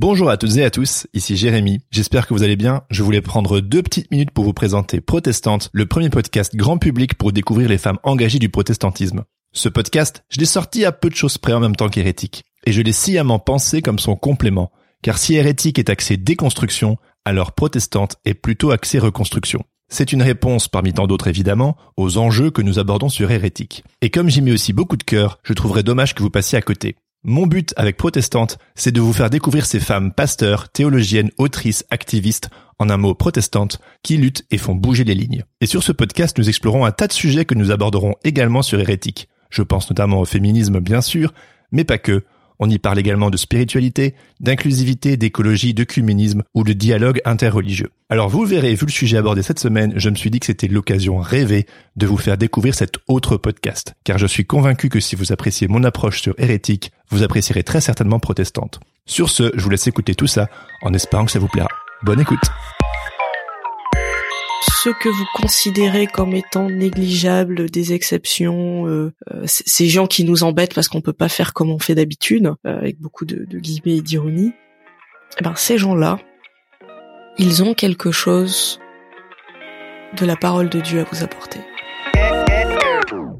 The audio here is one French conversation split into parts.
Bonjour à toutes et à tous, ici Jérémy. J'espère que vous allez bien. Je voulais prendre deux petites minutes pour vous présenter Protestante, le premier podcast grand public pour découvrir les femmes engagées du protestantisme. Ce podcast, je l'ai sorti à peu de choses près en même temps qu'hérétique. Et je l'ai sciemment pensé comme son complément. Car si hérétique est axé déconstruction, alors protestante est plutôt axé reconstruction. C'est une réponse, parmi tant d'autres évidemment, aux enjeux que nous abordons sur hérétique. Et comme j'y mets aussi beaucoup de cœur, je trouverais dommage que vous passiez à côté. Mon but avec Protestante, c'est de vous faire découvrir ces femmes pasteurs, théologiennes, autrices, activistes, en un mot protestantes, qui luttent et font bouger les lignes. Et sur ce podcast, nous explorons un tas de sujets que nous aborderons également sur Hérétique. Je pense notamment au féminisme, bien sûr, mais pas que. On y parle également de spiritualité, d'inclusivité, d'écologie, d'œcuménisme ou de dialogue interreligieux. Alors vous verrez, vu le sujet abordé cette semaine, je me suis dit que c'était l'occasion rêvée de vous faire découvrir cet autre podcast. Car je suis convaincu que si vous appréciez mon approche sur hérétique, vous apprécierez très certainement protestante. Sur ce, je vous laisse écouter tout ça en espérant que ça vous plaira. Bonne écoute ce que vous considérez comme étant négligeables, des exceptions, euh, euh, ces gens qui nous embêtent parce qu'on peut pas faire comme on fait d'habitude, euh, avec beaucoup de, de guillemets et d'ironie, eh ben ces gens-là, ils ont quelque chose de la parole de Dieu à vous apporter.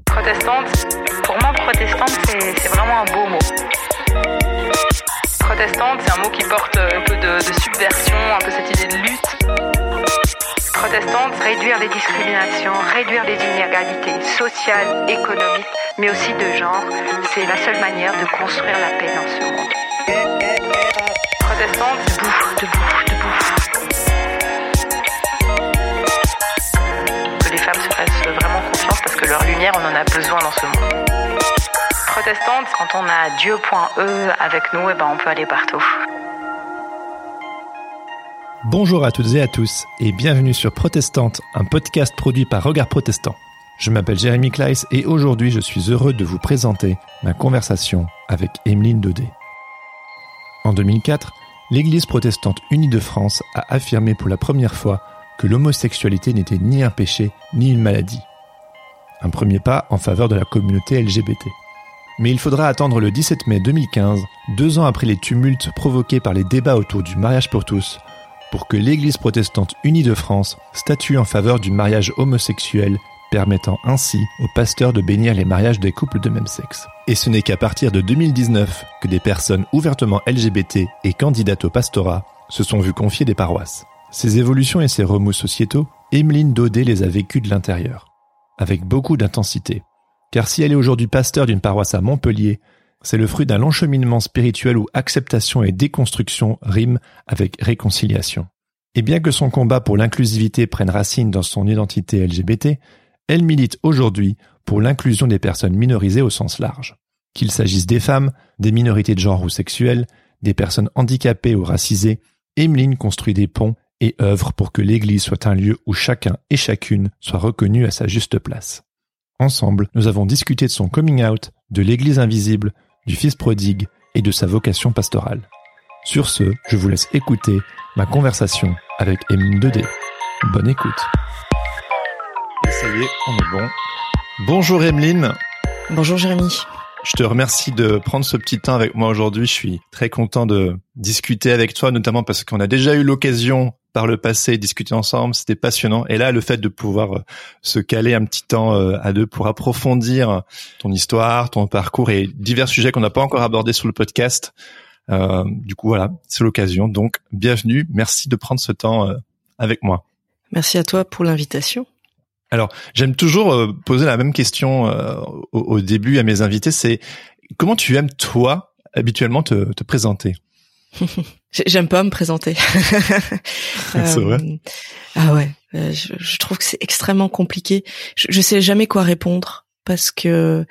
Protestante, pour moi protestante c'est vraiment un beau mot. Protestante c'est un mot qui porte un peu de, de subversion, un peu cette idée de lutte protestante, réduire les discriminations, réduire les inégalités sociales, économiques, mais aussi de genre, c'est la seule manière de construire la paix dans ce monde. Protestante, debout, debout, debout. Que les femmes se fassent vraiment confiance parce que leur lumière, on en a besoin dans ce monde. Protestante, quand on a Dieu.e avec nous, eh ben on peut aller partout. Bonjour à toutes et à tous et bienvenue sur Protestante, un podcast produit par Regard Protestant. Je m'appelle Jérémy Kleiss et aujourd'hui je suis heureux de vous présenter ma conversation avec Emeline Daudet. En 2004, l'Église protestante unie de France a affirmé pour la première fois que l'homosexualité n'était ni un péché ni une maladie. Un premier pas en faveur de la communauté LGBT. Mais il faudra attendre le 17 mai 2015, deux ans après les tumultes provoqués par les débats autour du mariage pour tous, pour que l'Église protestante unie de France statue en faveur du mariage homosexuel, permettant ainsi aux pasteurs de bénir les mariages des couples de même sexe. Et ce n'est qu'à partir de 2019 que des personnes ouvertement LGBT et candidates au pastorat se sont vues confier des paroisses. Ces évolutions et ces remous sociétaux, Emeline Daudet les a vécues de l'intérieur, avec beaucoup d'intensité. Car si elle est aujourd'hui pasteur d'une paroisse à Montpellier, c'est le fruit d'un long cheminement spirituel où acceptation et déconstruction riment avec réconciliation. Et bien que son combat pour l'inclusivité prenne racine dans son identité LGBT, elle milite aujourd'hui pour l'inclusion des personnes minorisées au sens large. Qu'il s'agisse des femmes, des minorités de genre ou sexuelles, des personnes handicapées ou racisées, Emeline construit des ponts et œuvre pour que l'Église soit un lieu où chacun et chacune soit reconnu à sa juste place. Ensemble, nous avons discuté de son coming out, de l'Église invisible, du Fils prodigue et de sa vocation pastorale. Sur ce, je vous laisse écouter ma conversation avec Emeline 2D. Bonne écoute. Et ça y est, on est bon. Bonjour Emeline. Bonjour Jérémy. Je te remercie de prendre ce petit temps avec moi aujourd'hui. Je suis très content de discuter avec toi, notamment parce qu'on a déjà eu l'occasion par le passé discuter ensemble. C'était passionnant. Et là, le fait de pouvoir euh, se caler un petit temps euh, à deux pour approfondir ton histoire, ton parcours et divers sujets qu'on n'a pas encore abordés sur le podcast. Euh, du coup, voilà, c'est l'occasion. Donc, bienvenue. Merci de prendre ce temps avec moi. Merci à toi pour l'invitation. Alors, j'aime toujours euh, poser la même question euh, au, début à mes invités, c'est comment tu aimes toi habituellement te, te présenter? J'aime pas me présenter. c'est vrai. Euh, ah ouais, je, je, trouve que c'est extrêmement compliqué. Je, je sais jamais quoi répondre parce que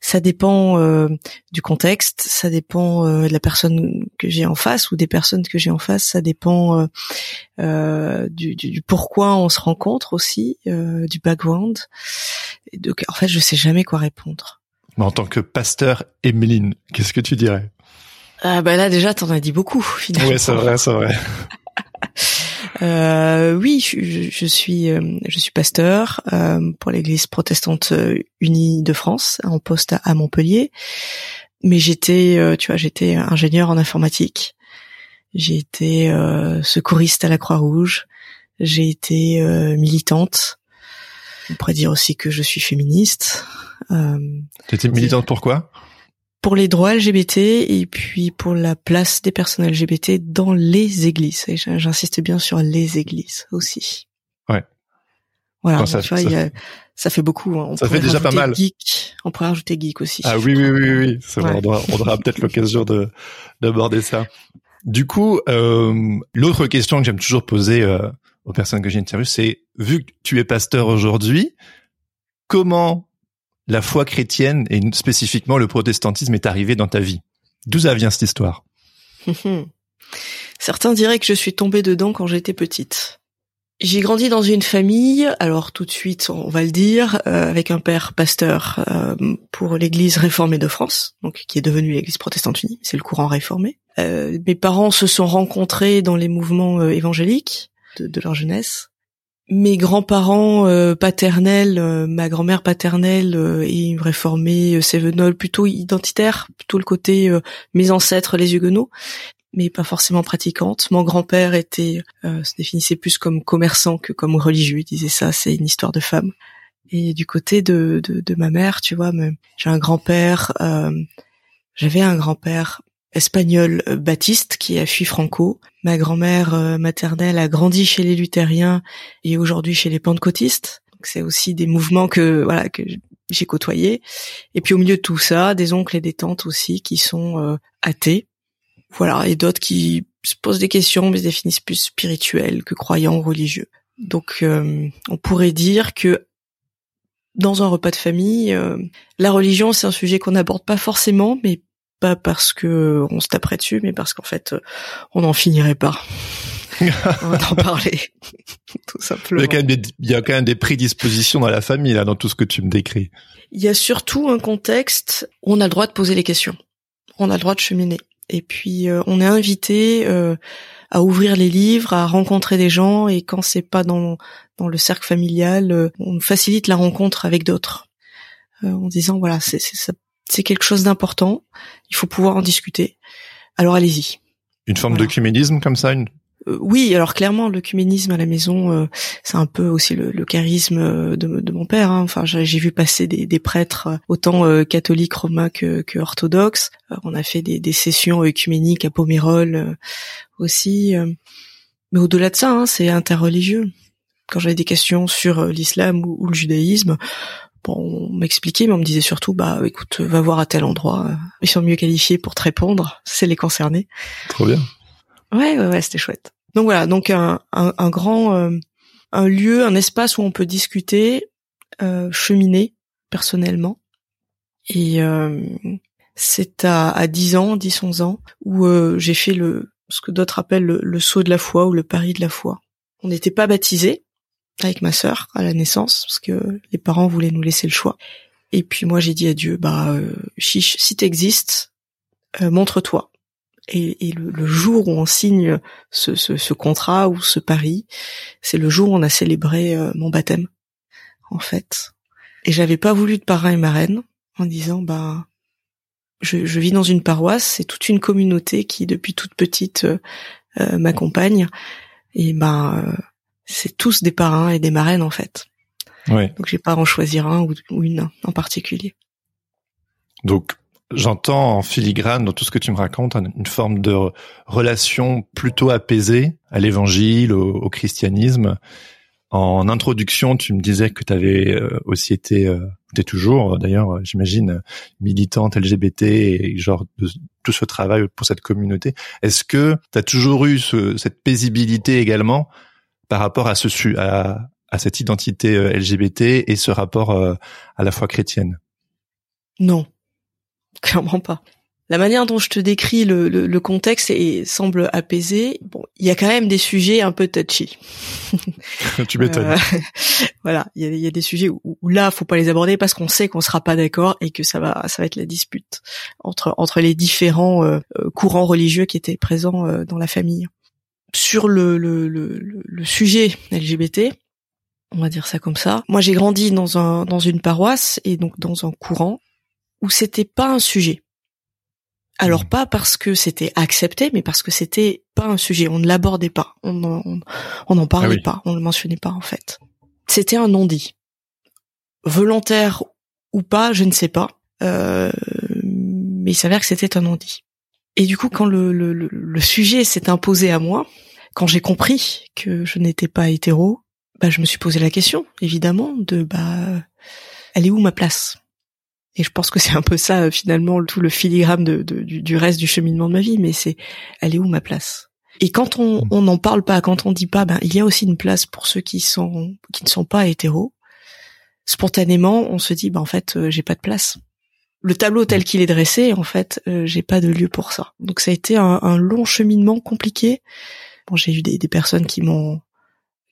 ça dépend euh, du contexte, ça dépend euh, de la personne que j'ai en face ou des personnes que j'ai en face, ça dépend euh, du, du, pourquoi on se rencontre aussi, du background. donc en fait, je sais jamais quoi répondre. Mais en tant que pasteur, Emeline, qu'est-ce que tu dirais? Ah bah là déjà, t'en as dit beaucoup finalement. Oui, c'est vrai, c'est vrai. Euh, oui, je, je, suis euh, je suis pasteur euh, pour l'Église protestante euh, unie de France en poste à, Montpellier. Mais j'étais, tu vois, j'étais ingénieur en informatique. J'ai été secouriste à la Croix-Rouge. J'ai été militante. On pourrait dire aussi que je suis féministe. Euh, tu étais militante pourquoi pour les droits LGBT et puis pour la place des personnes LGBT dans les églises. Et j'insiste bien sur les églises aussi. Ouais. Voilà, ça, tu vois, ça, y a, ça fait beaucoup. Hein. On ça fait déjà pas mal. Geek. On pourrait rajouter geek aussi. Ah oui, oui, oui, oui. Vrai, on, aura, peut-être l'occasion de d'aborder ça. Du coup, euh, l'autre question que j'aime toujours poser euh, aux personnes que j'interviewe, c'est vu que tu es pasteur aujourd'hui, comment la foi chrétienne et spécifiquement le protestantisme est arrivé dans ta vie D'où ça vient cette histoire? Certains diraient que je suis tombée dedans quand j'étais petite. J'ai grandi dans une famille, alors tout de suite on va le dire, euh, avec un père pasteur euh, pour l'Église réformée de France, donc qui est devenue l'Église protestante unie, c'est le courant réformé. Euh, mes parents se sont rencontrés dans les mouvements évangéliques de, leur jeunesse mes grands-parents euh, paternels, euh, ma grand-mère paternelle euh, est réformée Sévenol, plutôt identitaire, plutôt le côté mes ancêtres les Huguenots, mais pas forcément pratiquante. Mon grand-père était se définissait plus comme commerçant que comme religieux. Il disait ça, c'est une histoire de femme. Et du côté de, de, de ma mère, tu vois, j'ai un grand-père, j'avais un grand-père espagnol euh, baptiste qui a fui Franco. Ma grand-mère euh, maternelle a grandi chez les luthériens et aujourd'hui chez les pentecôtistes. C'est aussi des mouvements que voilà que j'ai côtoyés. Et puis au milieu de tout ça, des oncles et des tantes aussi qui sont euh, athées. Voilà, et d'autres qui se posent des questions mais se définissent plus spirituels que croyants ou religieux. Donc on pourrait dire que dans un repas de famille, la religion c'est un sujet qu'on n'aborde pas forcément, mais pas parce que on se taperait dessus, mais parce qu'en fait, on n'en finirait pas. on va en parler, tout simplement. Il y, a quand même des, il y a quand même des prédispositions dans la famille, là, dans tout ce que tu me décris. Il y a surtout un contexte où on a le droit de poser les questions. On a le droit de cheminer. Et puis, euh, on est invité euh, à ouvrir les livres, à rencontrer des gens, et quand c'est pas dans, dans le cercle familial, euh, on facilite la rencontre avec d'autres. en disant, voilà, c'est, ça c'est quelque chose d'important. Il faut pouvoir en discuter. Alors allez-y. Une forme de cuménisme comme ça une... Euh, oui, alors clairement, le cuménisme à la maison, euh, c'est un peu aussi le, charisme euh, de, mon père. Hein. Enfin, j'ai vu passer des, prêtres autant catholiques romains que, orthodoxes. on a fait des, sessions œcuméniques à Pomerol aussi. mais au-delà de ça, hein, c'est interreligieux. Quand j'avais des questions sur l'islam ou, le judaïsme, on m'expliquait, mais on me disait surtout, bah écoute, va voir à tel endroit, ils sont mieux qualifiés pour te répondre, c'est les concernés. Trop bien. Ouais, ouais, ouais, c'était chouette. Donc voilà, donc un, un, grand, euh, un lieu, un espace où on peut discuter, euh, cheminer personnellement. Et euh, c'est à, à 10 ans, 10, 11 ans, où j'ai fait le ce que d'autres appellent le, le saut de la foi ou le pari de la foi. On n'était pas baptisés, avec ma sœur à la naissance parce que les parents voulaient nous laisser le choix. Et puis moi j'ai dit à Dieu bah euh, chiche si t'existes euh, montre-toi. Et, et le, jour où on signe ce, ce, ce, contrat ou ce pari, c'est le jour où on a célébré euh, mon baptême en fait. Et j'avais pas voulu de parrain et marraine en disant bah je, je, vis dans une paroisse, c'est toute une communauté qui depuis toute petite euh, m'accompagne. Et ben, c'est tous des parrains et des marraines en fait. Ouais. Donc j'ai pas à en choisir un ou, ou une en particulier. Donc j'entends en filigrane dans tout ce que tu me racontes une forme de relation plutôt apaisée à l'évangile, au, christianisme. En introduction, tu me disais que tu avais euh, aussi été, euh, tu es toujours d'ailleurs, j'imagine, militante LGBT et genre de, tout ce travail pour cette communauté. Est-ce que tu as toujours eu ce, cette paisibilité également par rapport à ce à, à cette identité euh, LGBT et ce rapport à la foi chrétienne Non, clairement pas. La manière dont je te décris le, le, le contexte et semble apaisé. Bon, il y a quand même des sujets un peu touchy. tu m'étonnes. Euh, voilà, il y a, y a, des sujets où, où, là, faut pas les aborder parce qu'on sait qu'on sera pas d'accord et que ça va, ça va être la dispute entre entre les différents euh, euh courants religieux qui étaient présents euh, dans la famille. Sur le, le, le, le sujet LGBT, on va dire ça comme ça. Moi, j'ai grandi dans un dans une paroisse et donc dans un courant où c'était pas un sujet. Alors mmh. pas parce que c'était accepté, mais parce que c'était pas un sujet. On ne l'abordait pas, on n'en on, parlait ah pas, on le mentionnait pas en fait. C'était un non-dit, volontaire ou pas, je ne sais pas, euh, mais il s'avère que c'était un non-dit. Et du coup, quand le, le, le sujet s'est imposé à moi, quand j'ai compris que je n'étais pas hétéro, bah je me suis posé la question, évidemment, de bah elle est où ma place? Et je pense que c'est un peu ça finalement tout le filigrane de, du, reste du cheminement de ma vie. Mais c'est, elle est où ma place? Et quand on mm. on n'en parle pas, quand on dit pas, ben il y a aussi une place pour ceux qui sont qui ne sont pas hétéros. Spontanément, on se dit, ben en fait, euh, j'ai pas de place. Le tableau tel qu'il est dressé, en fait, euh, j'ai pas de lieu pour ça. Donc ça a été un, long cheminement compliqué. Bon, j'ai eu des, des personnes qui m'ont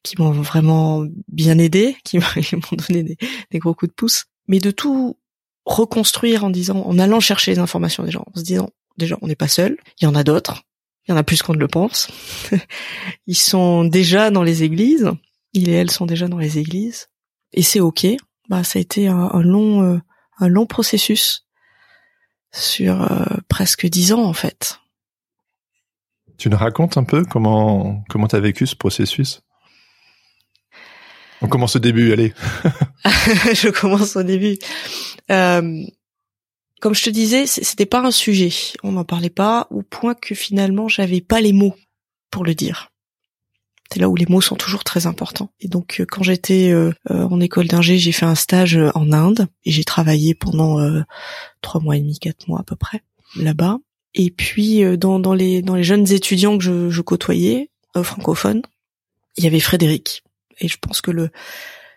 qui m'ont vraiment bien aidé, qui m'ont donné des, des, gros coups de pouce. Mais de tout reconstruire en disant, en allant chercher les informations des gens, en se disant, déjà, on n'est pas seul, il y en a d'autres, il y en a plus qu'on ne le pense. Ils sont déjà dans les églises, ils et elles sont déjà dans les églises, et c'est ok. Bah, ça a été un, long, euh, un long processus sur euh, presque dix ans en fait. Tu nous racontes un peu comment comment t'as vécu ce processus? On commence au début, allez. je commence au début. Euh, comme je te disais, c'était pas un sujet. On n'en parlait pas au point que finalement j'avais pas les mots pour le dire. C'est là où les mots sont toujours très importants. Et donc euh, quand j'étais euh, en école d'ingé, j'ai fait un stage en Inde et j'ai travaillé pendant trois mois et demi, quatre mois à peu près là-bas. Et puis dans, dans les dans les jeunes étudiants que je, je côtoyais francophones, il y avait Frédéric. Et je pense que le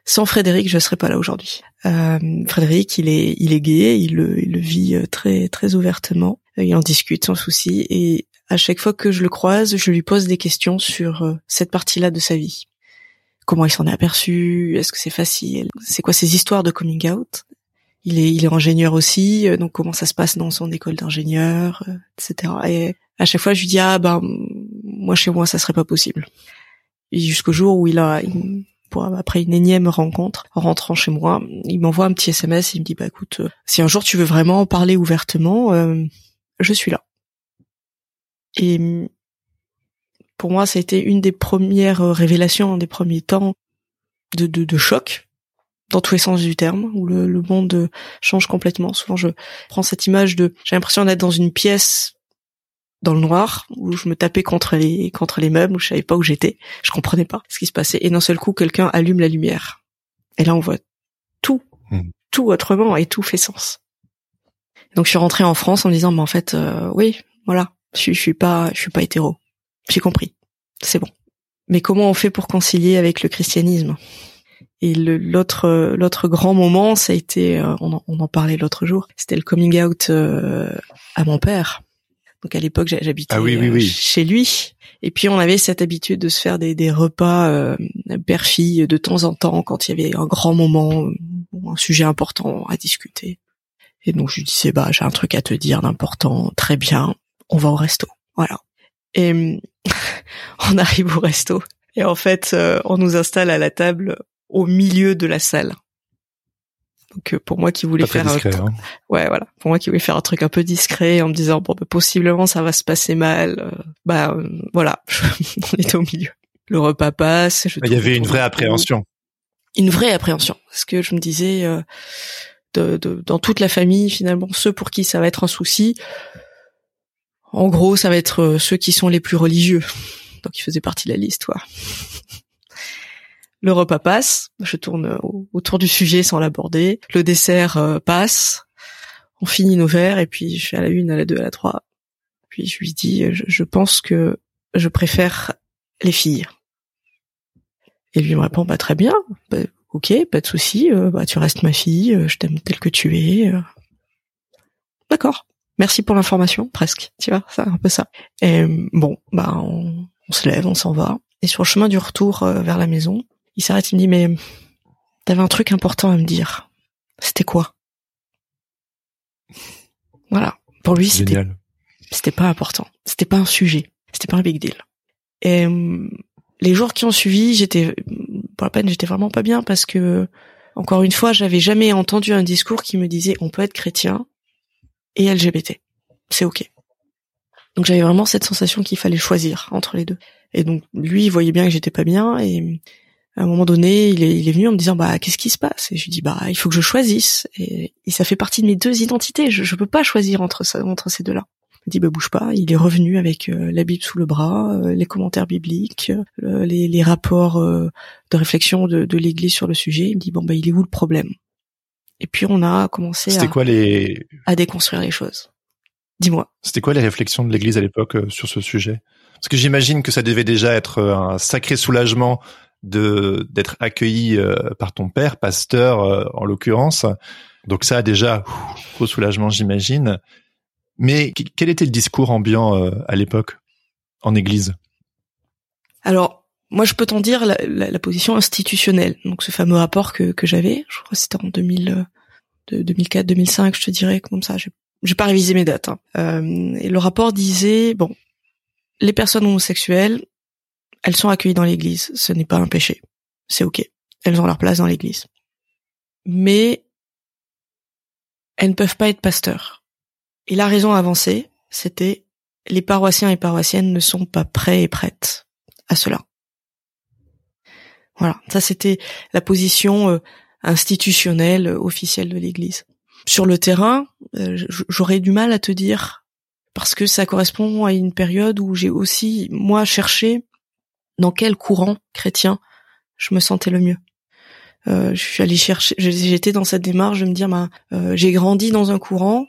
sans Frédéric, je serais pas là aujourd'hui. Euh, Frédéric, il est, il est gay, il le, il le vit euh, très, très ouvertement. Il en discute sans souci. Et à chaque fois que je le croise, je lui pose des questions sur euh, cette partie-là de sa vie. Comment il s'en est aperçu? Est-ce que c'est facile? C'est quoi ses histoires de coming out? Il est, il ingénieur aussi, donc comment ça se passe dans son école d'ingénieur, etc. Et à chaque fois, je lui dis ah ben moi chez moi ça serait pas possible. Jusqu'au jour où il a, après une énième rencontre, en rentrant chez moi, il m'envoie un petit SMS, il me dit bah écoute, euh, si un jour tu veux vraiment parler ouvertement, euh, je suis là. Et pour moi, ça a été une des premières révélations, des premiers temps de, de, de choc dans tous les sens du terme, où le, le monde change complètement. Souvent, je prends cette image de, j'ai l'impression d'être dans une pièce dans le noir où je me tapais contre les contre les meubles où je savais pas où j'étais. Je comprenais pas ce qui se passait. Et d'un seul coup quelqu'un allume la lumière. Et là on voit tout. Hmm. tout autrement et tout fait sens. Donc je suis rentrée en France en me disant mais en fait euh, oui voilà je, je suis pas je suis pas hétéro. J'ai compris. C'est bon. Mais comment on fait pour concilier avec le christianisme? Et l'autre l'autre grand moment ça a été euh, on, en, on en parlait l'autre jour c'était le coming out euh, à mon père. Donc à l'époque, j'habitais ah euh, chez lui. Et puis on avait cette habitude de se faire des, des repas euh, père-fille de temps en temps quand il y avait un grand moment, un sujet important à discuter. Et donc je lui disais bah j'ai un truc à te dire d'important, très bien, on va au resto. Voilà. Et on arrive au resto et en fait euh, on nous installe à la table au milieu de la salle. Donc euh, pour moi qui voulais faire discret, un... hein. ouais voilà pour moi qui voulais faire un truc un peu discret en me disant bon bah, possiblement ça va se passer mal euh, bah euh, voilà on était au milieu le repas passe je Il y avait une vraie appréhension. une vraie appréhension parce que je me disais euh, de, de- dans toute la famille finalement ceux pour qui ça va être un souci en gros ça va être euh, ceux qui sont les plus religieux. Donc ils faisaient partie de la liste quoi. Le repas passe. Je tourne au- autour du sujet sans l'aborder. Le dessert euh, passe. On finit nos verres et puis je fais à la une à la deux à la trois. Puis je lui dis euh, je, pense que je préfère les filles. Et lui me répond bah très bien. Bah, ok pas de souci. Euh, bah tu restes ma fille. Euh, je t'aime telle que tu es. Euh. d'accord merci pour l'information presque. Tu vois c'est un peu ça. Et bon bah on, on se lève on s'en va. Et sur le chemin du retour euh, vers la maison il s'arrête il me dit mais t'avais un truc important à me dire. C'était quoi? Voilà. Pour lui c'était c'était pas important. C'était pas un sujet. C'était pas un big deal. Et euh, les jours qui ont suivi, j'étais, pour la peine, j'étais vraiment pas bien parce que, encore une fois, j'avais jamais entendu un discours qui me disait on peut être chrétien et LGBT. C'est ok. Donc j'avais vraiment cette sensation qu'il fallait choisir entre les deux. Et donc lui, il voyait bien que j'étais pas bien et à un moment donné, il est, venu en me disant bah qu'est-ce qui se passe? Et je lui dis bah il faut que je choisisse et, ça fait partie de mes deux identités. Je, je peux pas choisir entre ces deux-là. Il dit bah bouge pas. Il est revenu avec euh, la Bible sous le bras, euh, les commentaires bibliques, euh, les, rapports de réflexion de, de l'Église sur le sujet. Il me dit bon bah il est où le problème? Et puis on a commencé à, quoi les à déconstruire les choses. Dis-moi. C'était quoi les réflexions de l'Église à l'époque euh, sur ce sujet? Parce que j'imagine que ça devait déjà être euh, un sacré soulagement de d'être accueilli euh, par ton père, pasteur en l'occurrence. Donc ça déjà ouf, gros soulagement, j'imagine. Mais qu- quel était le discours ambiant à l'époque en Église? Alors, moi, je peux t'en dire la, la- la position institutionnelle. Donc, ce fameux rapport que, que j'avais, je crois que c'était en 2000, euh, de 2004, 2005, je te dirais, comme ça. J'ai, j'ai pas révisé mes dates. hein. Euh, et le rapport disait, bon, les personnes homosexuelles, elles sont accueillies dans l'Église. Ce n'est pas un péché. C'est ok. Elles ont leur place dans l'Église. Mais elles ne peuvent pas être pasteurs. Et la raison avancée, c'était les paroissiens et paroissiennes ne sont pas prêts et prêtes à cela. Voilà, ça c'était la position euh, institutionnelle euh, officielle de l'Église. Sur le terrain, euh, j'aurais du mal à te dire parce que ça correspond à une période où j'ai aussi moi cherché dans quel courant chrétien je me sentais le mieux. Euh, je suis allée chercher, j'étais dans cette démarche de me dire, bah, euh, j'ai grandi dans un courant,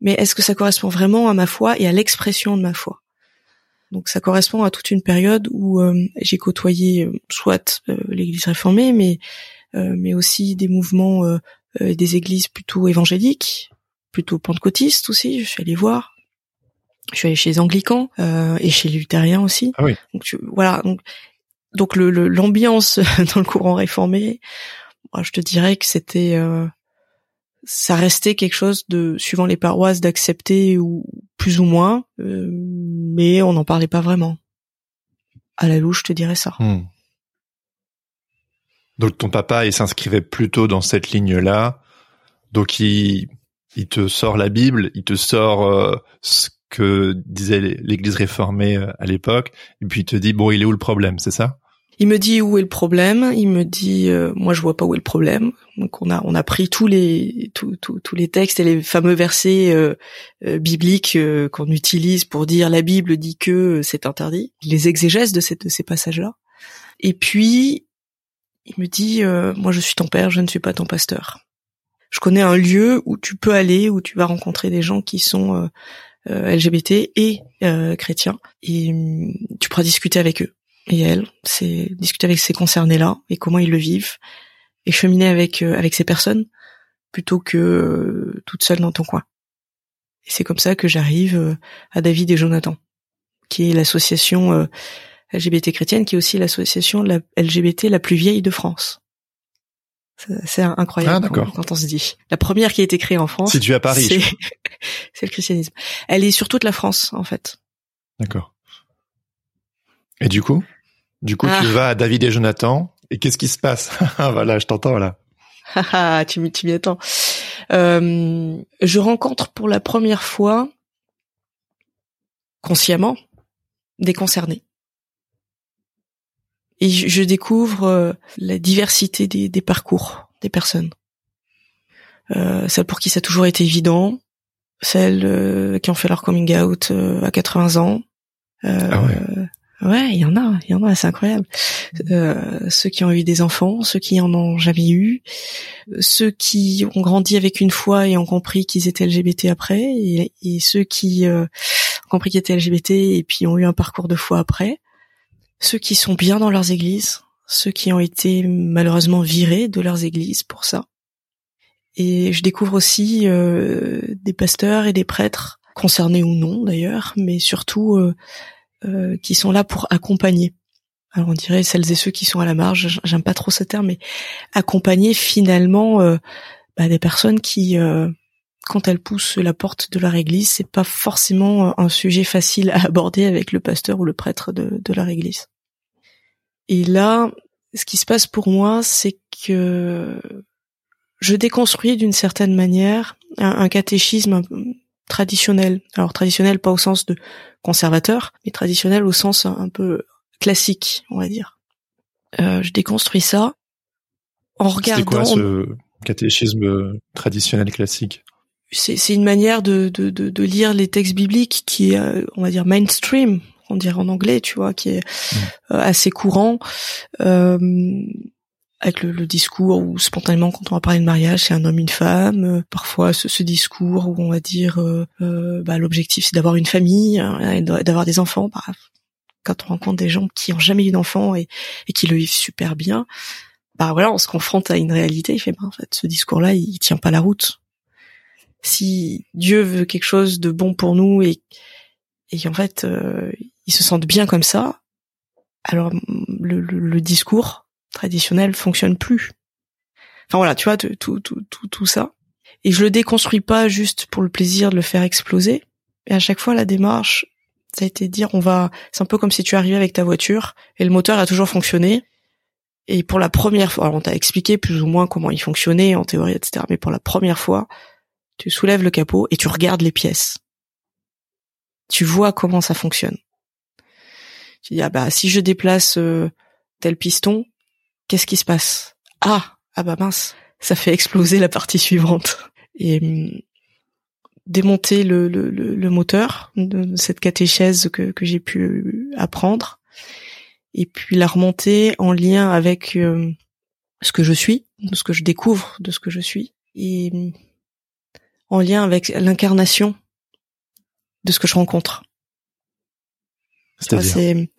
mais est-ce que ça correspond vraiment à ma foi et à l'expression de ma foi? Donc ça correspond à toute une période où euh, j'ai côtoyé soit l'Église réformée, mais mais aussi des mouvements, euh, euh, des églises plutôt évangéliques, plutôt pentecôtistes aussi. Je suis allée voir. Je suis allée chez les anglicans euh, et chez les luthériens aussi. Ah oui. Donc tu- voilà. Donc donc le le- l'ambiance dans le courant réformé, moi, je te dirais que c'était euh, ça restait quelque chose de suivant les paroisses d'accepter ou plus ou moins, euh, mais on n'en parlait pas vraiment. À la louche, je te dirais ça. Hmm. Donc ton papa, il s'inscrivait plutôt dans cette ligne-là. Donc il, il te sort la Bible, il te sort euh, ce que disait l'Église réformée euh, à l'époque, et puis il te dit bon, il est où le problème, c'est ça? Il me dit où est le problème. Il me dit, euh, moi je vois pas où est le problème. Donc on a on a pris tous les tous tous, tous les textes et les fameux versets euh, euh, bibliques euh, qu'on utilise pour dire la Bible dit que c'est interdit. Les exégèses de, de ces passages-là. Et puis il me dit, euh, moi je suis ton père, je ne suis pas ton pasteur. Je connais un lieu où tu peux aller, où tu vas rencontrer des gens qui sont euh, euh, LGBT et chrétiens, et hum, tu pourras discuter avec eux et elle, c'est discuter avec ces concernés-là et comment ils le vivent et cheminer avec avec ces personnes plutôt que toute seule dans ton coin. Et c'est comme ça que j'arrive à David et Jonathan, qui est l'association LGBT chrétienne, qui est aussi l'association la LGBT la plus vieille de France. C'est- incroyable Ah, quand, quand on se dit. La première qui a été créée en France, Si tu es à Paris, c'est le christianisme. Elle est sur toute la France en fait. D'accord. Et du coup, du coup, Ah. tu vas à David et Jonathan, et qu'est-ce qui se passe? Voilà, je t'entends là. tu m'y attends. Euh, je rencontre pour la première fois, consciemment, des concernés. Et je, découvre euh, la diversité des, des, parcours des personnes. Euh, celles pour qui ça a toujours été évident, celles euh, qui ont fait leur coming out euh, à 80 ans. ah ouais. Ouais, il y en a, il y en a, c'est incroyable. Euh, ceux qui ont eu des enfants, ceux qui en ont jamais eu, ceux qui ont grandi avec une foi et ont compris qu'ils étaient LGBT après, et, et ceux qui euh, ont compris qu'ils étaient LGBT et puis ont eu un parcours de foi après, ceux qui sont bien dans leurs églises, ceux qui ont été malheureusement virés de leurs églises pour ça. Et je découvre aussi euh, des pasteurs et des prêtres concernés ou non d'ailleurs, mais surtout euh, euh, qui sont là pour accompagner. Alors on dirait celles et ceux qui sont à la marge, j'aime pas trop ce terme, mais accompagner finalement bah, des personnes qui, quand elles poussent la porte de leur église, c'est pas forcément un sujet facile à aborder avec le pasteur ou le prêtre de, de leur église. Et là, ce qui se passe pour moi, c'est que je déconstruis d'une certaine manière un, un catéchisme traditionnel. Alors traditionnel pas au sens de conservateur, mais traditionnel au sens un, peu classique, on va dire. Euh, je déconstruis ça en regardant. C'est quoi ce catéchisme traditionnel classique? C'est une manière de, de, de, de, lire les textes bibliques qui est, euh, on va dire, mainstream, on dirait en anglais, tu vois, qui est mmh. euh, assez courant. Euh, avec le, le, discours où spontanément quand on va parler de mariage c'est un homme une femme euh, parfois ce, ce, discours où on va dire euh, euh bah, l'objectif c'est d'avoir une famille hein, d'avoir des enfants bah, quand on rencontre des gens qui ont jamais eu d'enfants et, et, qui le vivent super bien bah voilà on se confronte à une réalité il fait bah, en fait ce discours là il, tient pas la route si Dieu veut quelque chose de bon pour nous et et en fait euh, ils se sentent bien comme ça alors le, le, le discours traditionnel fonctionne plus. Enfin voilà, tu vois, tout, tout, tout, tout ça. Et je le déconstruis pas juste pour le plaisir de le faire exploser. Et à chaque fois, la démarche, ça a été de dire, on va, c'est un peu comme si tu arrivais avec ta voiture et le moteur a toujours fonctionné. Et pour la première fois, alors on t'a expliqué plus ou moins comment il fonctionnait en théorie, etc. Mais pour la première fois, tu soulèves le capot et tu regardes les pièces. Tu vois comment ça fonctionne. Tu dis ah bah si je déplace euh, tel piston, qu'est-ce qui se passe? Ah, ah bah mince, ça fait exploser la partie suivante. Et hum, démonter le, le, le, moteur de cette catéchèse que, que j'ai pu apprendre, et puis la remonter en lien avec euh, ce que je suis, de ce que je découvre de ce que je suis, et hum, en lien avec l'incarnation de ce que je rencontre. C'est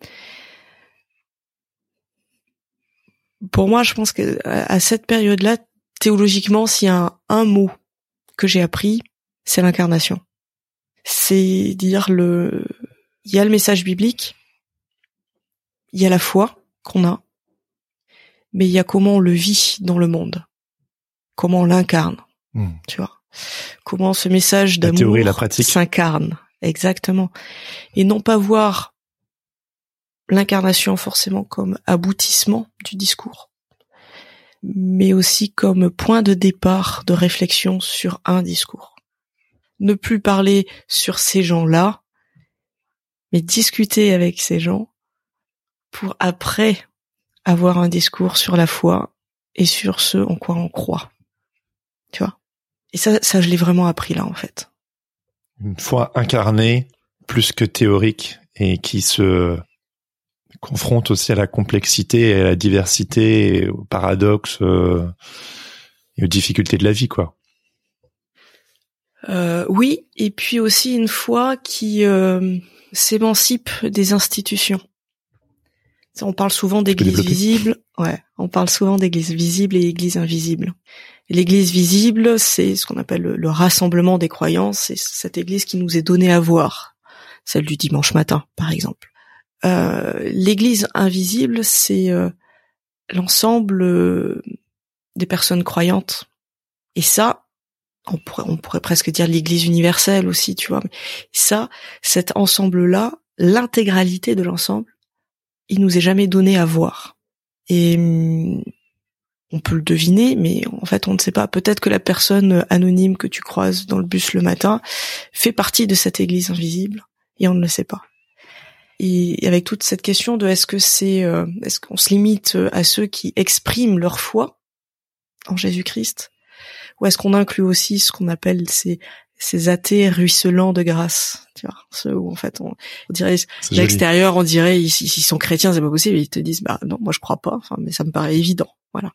pour moi, je pense que à cette période-là, théologiquement, s'il y a un, mot que j'ai appris, c'est l'incarnation. C'est dire le, il y a le message biblique, il y a la foi qu'on a, mais il y a comment on le vit dans le monde, comment on l'incarne, hmm. tu vois, comment ce message d'amour s'incarne, exactement, et non pas voir l'incarnation forcément comme aboutissement du discours, mais aussi comme point de départ de réflexion sur un discours. Ne plus parler sur ces gens-là, mais discuter avec ces gens pour après avoir un discours sur la foi et sur ce en quoi on croit. Tu vois? Et ça, ça je l'ai vraiment appris là en fait. Une foi incarnée, plus que théorique, et qui se confronte aussi à la complexité et à la diversité, et aux paradoxes euh, et aux difficultés de la vie, quoi. Euh, oui, et puis aussi une foi qui euh, s'émancipe des institutions. On parle souvent d'église visible, ouais. On parle souvent d'église visible et d'église invisible. L'église visible, c'est ce qu'on appelle le, le, rassemblement des croyances, c'est cette église qui nous est donnée à voir, celle du dimanche matin, par exemple. Euh, l'Église invisible, c'est euh, l'ensemble euh, des personnes croyantes. Et ça, on pourrait, on pourrait presque dire l'Église universelle aussi, tu vois. Mais ça, cet ensemble-là, l'intégralité de l'ensemble, il nous est jamais donné à voir. Et hum, on peut le deviner, mais en fait on ne sait pas. Peut-être que la personne anonyme que tu croises dans le bus le matin fait partie de cette église invisible et on ne le sait pas. Et avec toute cette question de est-ce que c'est, euh, est-ce qu'on se limite à ceux qui expriment leur foi en Jésus-Christ, ou est-ce qu'on inclut aussi ce qu'on appelle ces ces athées ruisselants de grâce, tu vois, ceux où en fait on, dirait l'extérieur on dirait ils, ils, sont chrétiens c'est pas possible, ils te disent bah non moi je crois pas, enfin mais ça me paraît évident, voilà.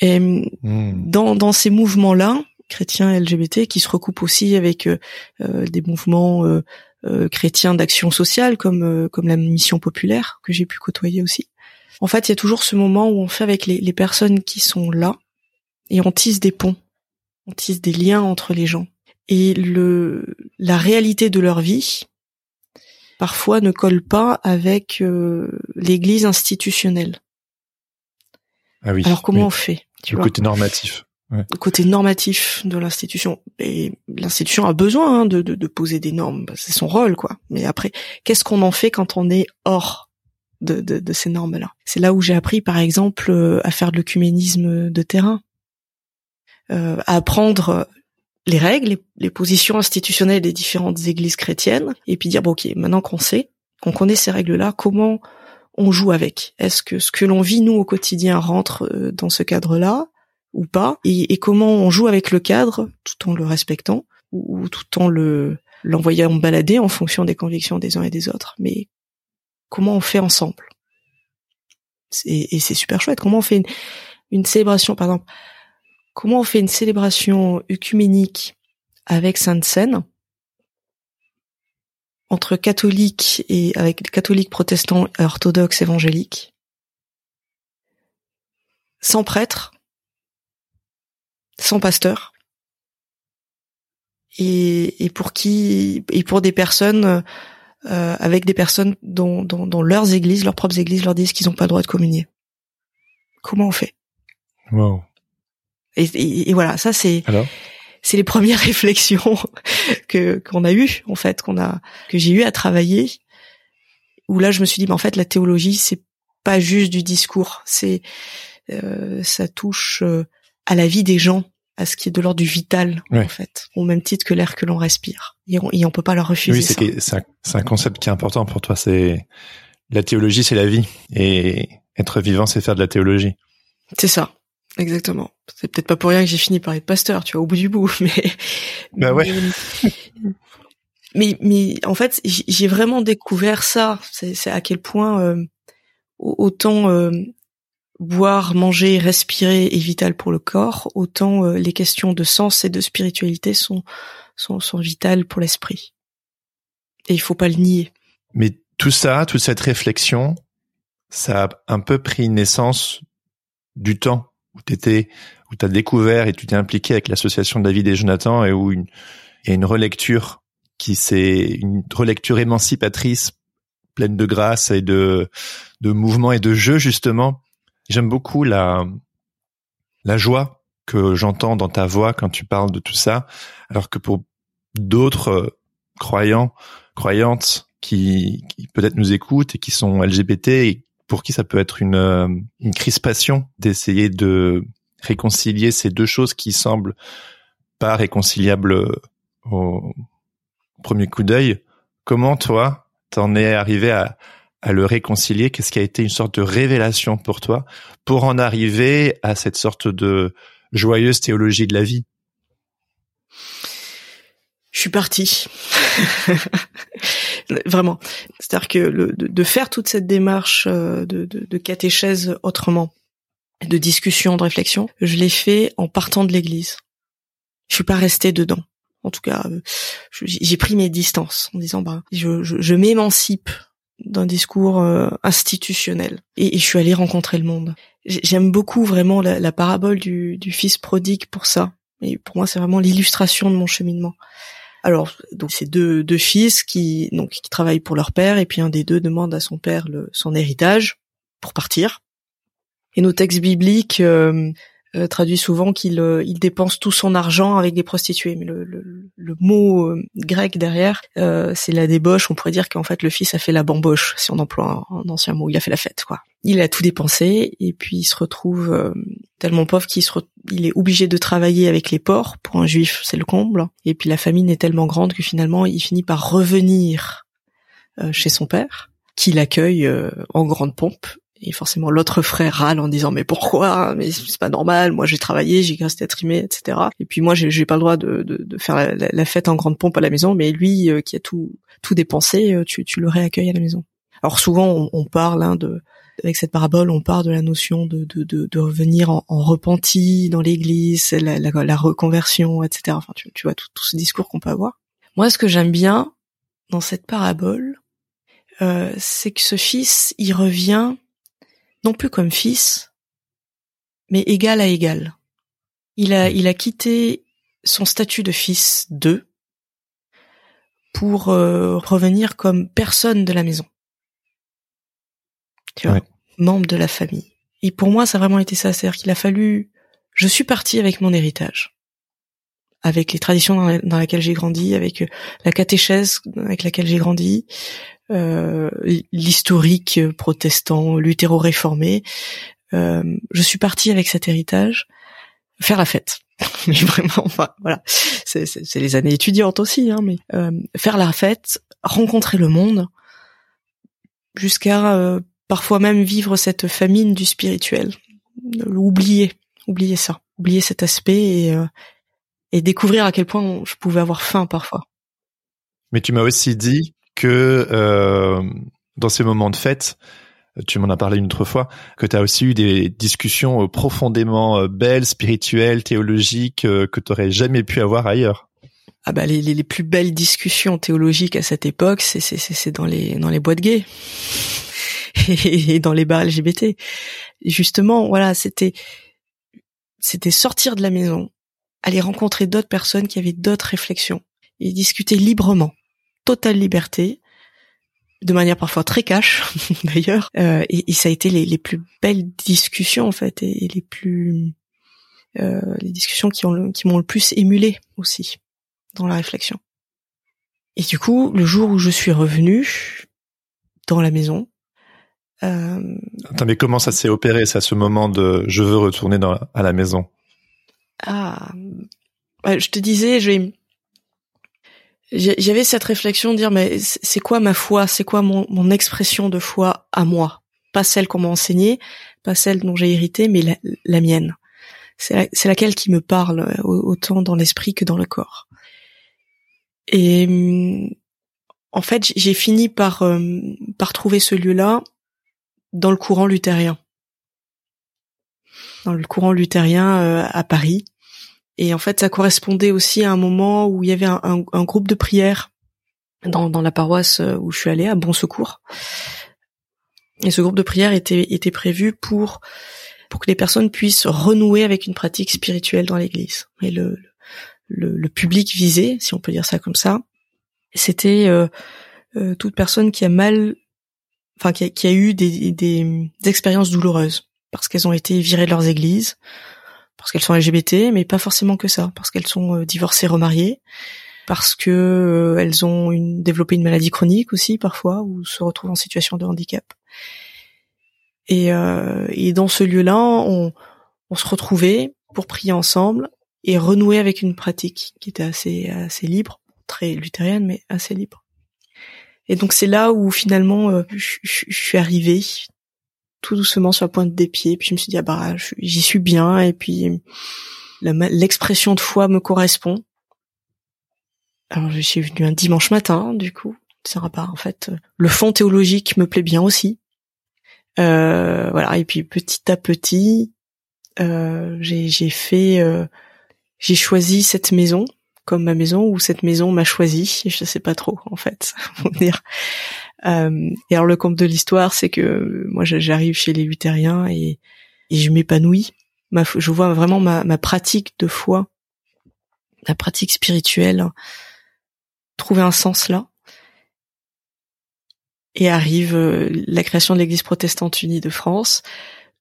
Et hmm. dans dans ces mouvements là chrétiens LGBT qui se recoupent aussi avec euh, euh des mouvements euh, euh, chrétiens d'action sociale comme euh, comme la mission populaire que j'ai pu côtoyer aussi. En fait, il y a toujours ce moment où on fait avec les, les personnes qui sont là et on tisse des ponts, on tisse des liens entre les gens. Et le la réalité de leur vie parfois ne colle pas avec euh, l'Église institutionnelle. Ah oui. Alors comment on fait Le côté normatif le côté normatif de l'institution. Et l'institution a besoin hein, de, de, de, poser des normes, c'est son rôle, quoi. Mais après, qu'est-ce qu'on en fait quand on est hors de, de, de ces normes-là? C'est là où j'ai appris, par exemple, euh, à faire de l'œcuménisme de terrain, euh, à apprendre les règles, les, les, positions institutionnelles des différentes églises chrétiennes, et puis dire, bon, ok, maintenant qu'on sait, qu'on connaît ces règles-là, comment on joue avec. Est-ce que ce que l'on vit nous au quotidien rentre euh, dans ce cadre-là ou pas, et, comment on joue avec le cadre tout en le respectant ou, tout en le l'envoyant balader en fonction des convictions des uns et des autres? Mais comment on fait ensemble? Et, c'est super chouette. Comment on fait une, célébration, par exemple? Comment on fait une célébration œcuménique avec Sainte Seine entre catholiques et avec catholiques protestants orthodoxes évangéliques. Sans prêtre sans pasteur et, et pour qui et pour des personnes euh, avec des personnes dont, dont, dont, leurs églises, leurs propres églises leur disent qu'ils n'ont pas le droit de communier. Comment on fait? Wow. Et, et, voilà, ça c'est c'est les premières réflexions que qu'on a eues en fait, qu'on a que j'ai eu à travailler. Où là, je me suis dit, mais en fait, la théologie, c'est pas juste du discours, c'est euh, ça touche euh, à la vie des gens, à ce qui est de l'ordre du vital en fait, au même titre que l'air que l'on respire. Et on, et on peut pas leur refuser. Oui, c'est un, un, concept qui est important pour toi. C'est la théologie, c'est la vie, et être vivant, c'est faire de la théologie. C'est ça, exactement. C'est peut-être pas pour rien que j'ai fini par être pasteur, tu vois, au bout du bout, mais. Bah ouais. Mais, mais, en fait, j'ai vraiment découvert ça. C'est à quel point euh, autant euh, boire, manger, respirer est vital pour le corps, autant euh, les questions de sens et de spiritualité sont, sont, sont vitales pour l'esprit. Et il faut pas le nier. Mais tout ça, toute cette réflexion, ça a un peu pris naissance du temps où t'étais, où t'as découvert et tu t'es impliqué avec l'association David et Jonathan et où il y a une relecture qui c'est une relecture émancipatrice pleine de grâce et de, de mouvement et de jeu justement. J'aime beaucoup la, la joie que j'entends dans ta voix quand tu parles de tout ça, alors que pour d'autres euh, croyants, croyantes qui, qui peut-être nous écoutent et qui sont LGBT et pour qui ça peut être une, euh, une crispation d'essayer de réconcilier ces deux choses qui semblent pas réconciliables au premier coup d'œil. Comment toi, t'en es arrivé à, à le réconcilier? Qu'est-ce qui a été une sorte de révélation pour toi pour en arriver à cette sorte de joyeuse théologie de la vie? Je suis partie. Vraiment. C'est-à-dire que le, de, faire toute cette démarche euh, de, de, de catéchèse autrement, de discussion, de réflexion, je l'ai fait en partant de l'église. Je suis pas restée dedans. En tout cas, euh, j'ai pris mes distances en disant bah je, je, je m'émancipe d'un discours euh, institutionnel. Et, je suis allée rencontrer le monde. J'aime beaucoup vraiment la, parabole du, fils prodigue pour ça. Et pour moi, c'est vraiment l'illustration de mon cheminement. Alors, donc c'est deux, deux fils qui donc qui travaillent pour leur père, et puis un des deux demande à son père le, son héritage pour partir. Et nos textes bibliques euh, euh, traduit souvent qu'il euh, il dépense tout son argent avec des prostituées. Mais le, le, le mot euh, grec derrière, c'est la débauche. On pourrait dire qu'en fait le fils a fait la bamboche, si on emploie un, ancien mot. Il a fait la fête, quoi. il a tout dépensé et puis il se retrouve euh, tellement pauvre qu'il se il est obligé de travailler avec les porcs pour un juif c'est le comble et puis la famine est tellement grande que finalement il finit par revenir euh, chez son père qui l'accueille euh, en grande pompe et forcément l'autre frère râle en disant mais pourquoi? Mais c'est pas normal. Moi j'ai travaillé j'ai resté trimé etc et puis moi j'ai pas le droit de, de, faire la, fête en grande pompe à la maison. Mais lui qui a tout tout dépensé tu, tu le réaccueilles à la maison. Alors souvent on, parle hein, de avec cette parabole, on part de la notion de, de, de, de revenir en, en, repenti dans l'Église, la, reconversion, etc. Enfin, tu, tu vois tout, tout, ce discours qu'on peut avoir. Moi, ce que j'aime bien dans cette parabole, euh, c'est que ce fils, il revient non plus comme fils, mais égal à égal. Il a, il a quitté son statut de fils d'eux pour euh, revenir comme personne de la maison tu vois, membre de la famille. Et pour moi, ça a vraiment été ça, c'est-à-dire qu'il a fallu, je suis partie avec mon héritage, avec les traditions dans, laquelle lesquelles j'ai grandi, avec euh, la catéchèse avec laquelle j'ai grandi, l'historique protestant, luthéro-réformé. Euh, je suis partie avec cet héritage, faire la fête. mais vraiment, enfin voilà, c'est les années étudiantes aussi, hein, mais euh, faire la fête, rencontrer le monde, jusqu'à euh, parfois même vivre cette famine du spirituel, oublier, oublier ça, oublier cet aspect et, euh, et découvrir à quel point je pouvais avoir faim parfois. Mais tu m'as aussi dit que euh, dans ces moments de fête, tu m'en as parlé une autre fois, que tu as aussi eu des discussions euh, profondément belles, spirituelles, théologiques, que tu jamais pu avoir ailleurs. Ah bah les, les, plus belles discussions théologiques à cette époque, c'est c'est dans les dans les boîtes gays et, dans les bars LGBT. justement, voilà, c'était c'était sortir de la maison, aller rencontrer d'autres personnes qui avaient d'autres réflexions et discuter librement, totale liberté, de manière parfois très cash d'ailleurs. Euh, et, ça a été les, les, plus belles discussions en fait et, les plus euh, les discussions qui ont qui m'ont le plus émulé aussi dans la réflexion. Et du coup, le jour où je suis revenue dans la maison, euh... Attends, mais comment ça s'est opéré, ça, ce moment de je veux retourner dans, à la maison? Ah, je te disais, j'avais cette réflexion de dire mais c'est quoi ma foi, c'est quoi mon, expression de foi à moi, pas celle qu'on m'a enseignée, pas celle dont j'ai hérité, mais la, mienne. C'est la, laquelle qui me parle euh, autant dans l'esprit que dans le corps. Et en fait, j'ai fini par euh, par trouver ce lieu-là dans le courant luthérien, dans le courant luthérien euh, à Paris. Et en fait, ça correspondait aussi à un moment où il y avait un, un, groupe de prière dans, dans, la paroisse euh, où je suis allée, à Bon Secours. Et ce groupe de prière était, était prévu pour pour que les personnes puissent renouer avec une pratique spirituelle dans l'Église. Et le, le, le, public visé, si on peut dire ça comme ça, c'était euh, euh, toute personne qui a mal enfin qui a, qui a eu des, des, des, expériences douloureuses parce qu'elles ont été virées de leurs églises, parce qu'elles sont LGBT, mais pas forcément que ça, parce qu'elles sont euh, divorcées, remariées, parce que euh, elles ont une, développé une maladie chronique aussi parfois ou se retrouvent en situation de handicap. Et, euh, et dans ce lieu-là, on, on se retrouvait pour prier ensemble et renouer avec une pratique qui était assez assez libre, très luthérienne mais assez libre. Et donc c'est là où finalement euh, je, suis arrivée tout doucement sur la pointe des pieds. Puis je me suis dit ah bah j'y suis bien et puis l'expression de foi me correspond. Alors je suis venue un dimanche matin du coup. C'est pas en fait le fond théologique me plaît bien aussi. Euh, voilà et puis petit à petit euh, j'ai fait euh, j'ai choisi cette maison comme ma maison ou cette maison m'a choisi. Je sais pas trop en fait. dire. Euh, et alors le compte de l'histoire, c'est que moi j'arrive chez les luthériens et, je m'épanouis. je vois vraiment ma, ma, pratique de foi, ma pratique spirituelle, trouver un sens là. Et arrive euh, la création de l'Église protestante unie de France,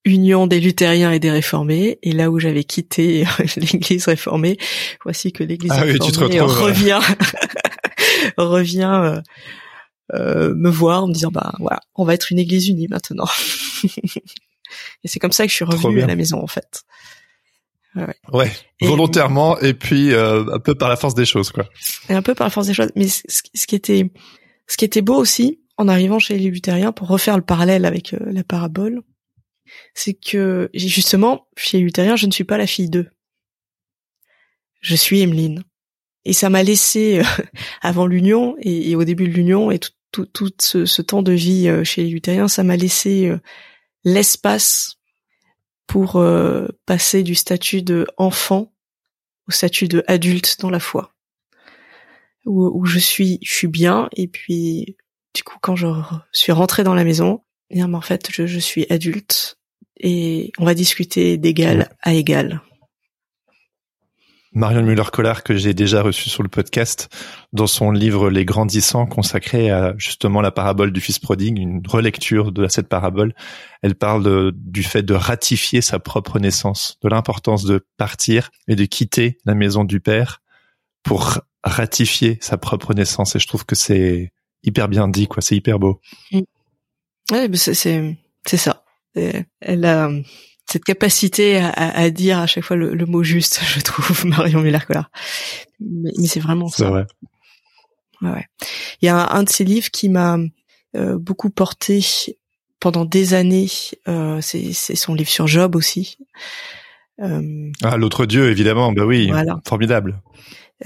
union des luthériens et des réformés. Et là où j'avais quitté l'église réformée, voici que l'église ah réformée revient, revient euh, me voir en me disant bah voilà, on va être une église unie maintenant. et c'est comme ça que je suis revenue à la maison en fait. Ouais, ouais. volontairement et puis un peu par la force des choses quoi. Et un peu par la force des choses, mais ce, ce qui était ce qui était beau aussi en arrivant chez les luthériens pour refaire le parallèle avec la parabole, c'est que justement chez les luthériens, je ne suis pas la fille d'eux. Je suis Emeline. Et ça m'a laissé euh, avant l'union et, au début de l'union et tout, tout, ce, ce, temps de vie euh, chez les luthériens, ça m'a laissé euh, l'espace pour passer du statut de enfant au statut de adulte dans la foi, où, où, je suis, je suis bien et puis du coup quand je suis rentrée dans la maison, eh bien en fait je, je suis adulte et on va discuter d'égal à égal. Marion Muller-Collard que j'ai déjà reçu sur le podcast dans son livre Les Grandissants consacré à justement la parabole du fils prodigue, une relecture de cette parabole. Elle parle du fait de ratifier sa propre naissance, de l'importance de partir et de quitter la maison du père pour ratifier sa propre naissance. Et je trouve que c'est hyper bien dit, quoi. C'est hyper beau. Mm. Ouais, c'est c'est ça. Elle a cette capacité à, à, dire à chaque fois le, le, mot juste, je trouve, Marion Muller-Collard. Mais, mais c'est vraiment ça. C'est vrai. Ouais, ouais. Il y a un, un de ses livres qui m'a euh, beaucoup porté pendant des années. Euh, c'est son livre sur Job aussi. Euh, ah, l'autre Dieu, évidemment. Bah oui, voilà. formidable.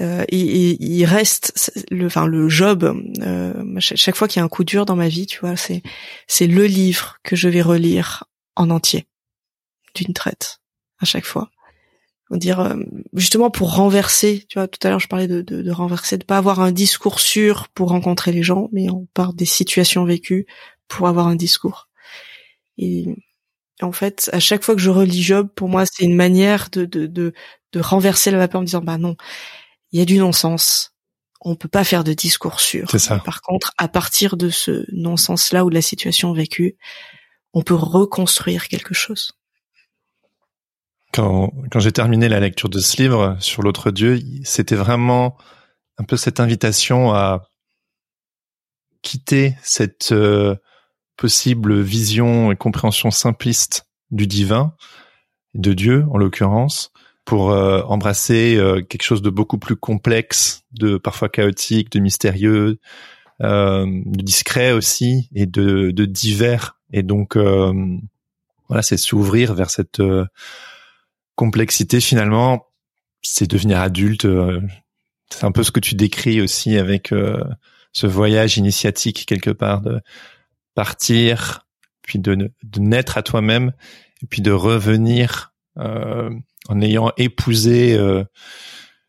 Euh, et, et, il reste le, enfin le Job. Euh, chaque fois qu'il y a un coup dur dans ma vie, tu vois, c'est c'est le livre que je vais relire en entier d'une traite à chaque fois. On dire euh, justement pour renverser, tu vois, tout à l'heure je parlais de, de, de, renverser, de pas avoir un discours sûr pour rencontrer les gens, mais on part des situations vécues pour avoir un discours. Et en fait, à chaque fois que je relis Job, pour moi, c'est une manière de, de, de, de renverser la vapeur en me disant, bah non, il y a du non-sens. On peut pas faire de discours sûr. Ça. Par contre, à partir de ce non-sens-là ou de la situation vécue, on peut reconstruire quelque chose quand, quand j'ai terminé la lecture de ce livre sur l'autre Dieu, c'était vraiment un peu cette invitation à quitter cette euh, possible vision et compréhension simpliste du divin, de Dieu en l'occurrence, pour euh, embrasser euh, quelque chose de beaucoup plus complexe, de parfois chaotique, de mystérieux, de discret aussi et de, de divers. Et donc voilà, c'est s'ouvrir vers cette complexité finalement, c'est devenir adulte. Euh, c'est un peu ce que tu décris aussi avec euh, ce voyage initiatique quelque part de partir, puis de, naître à toi-même, et puis de revenir euh, en ayant épousé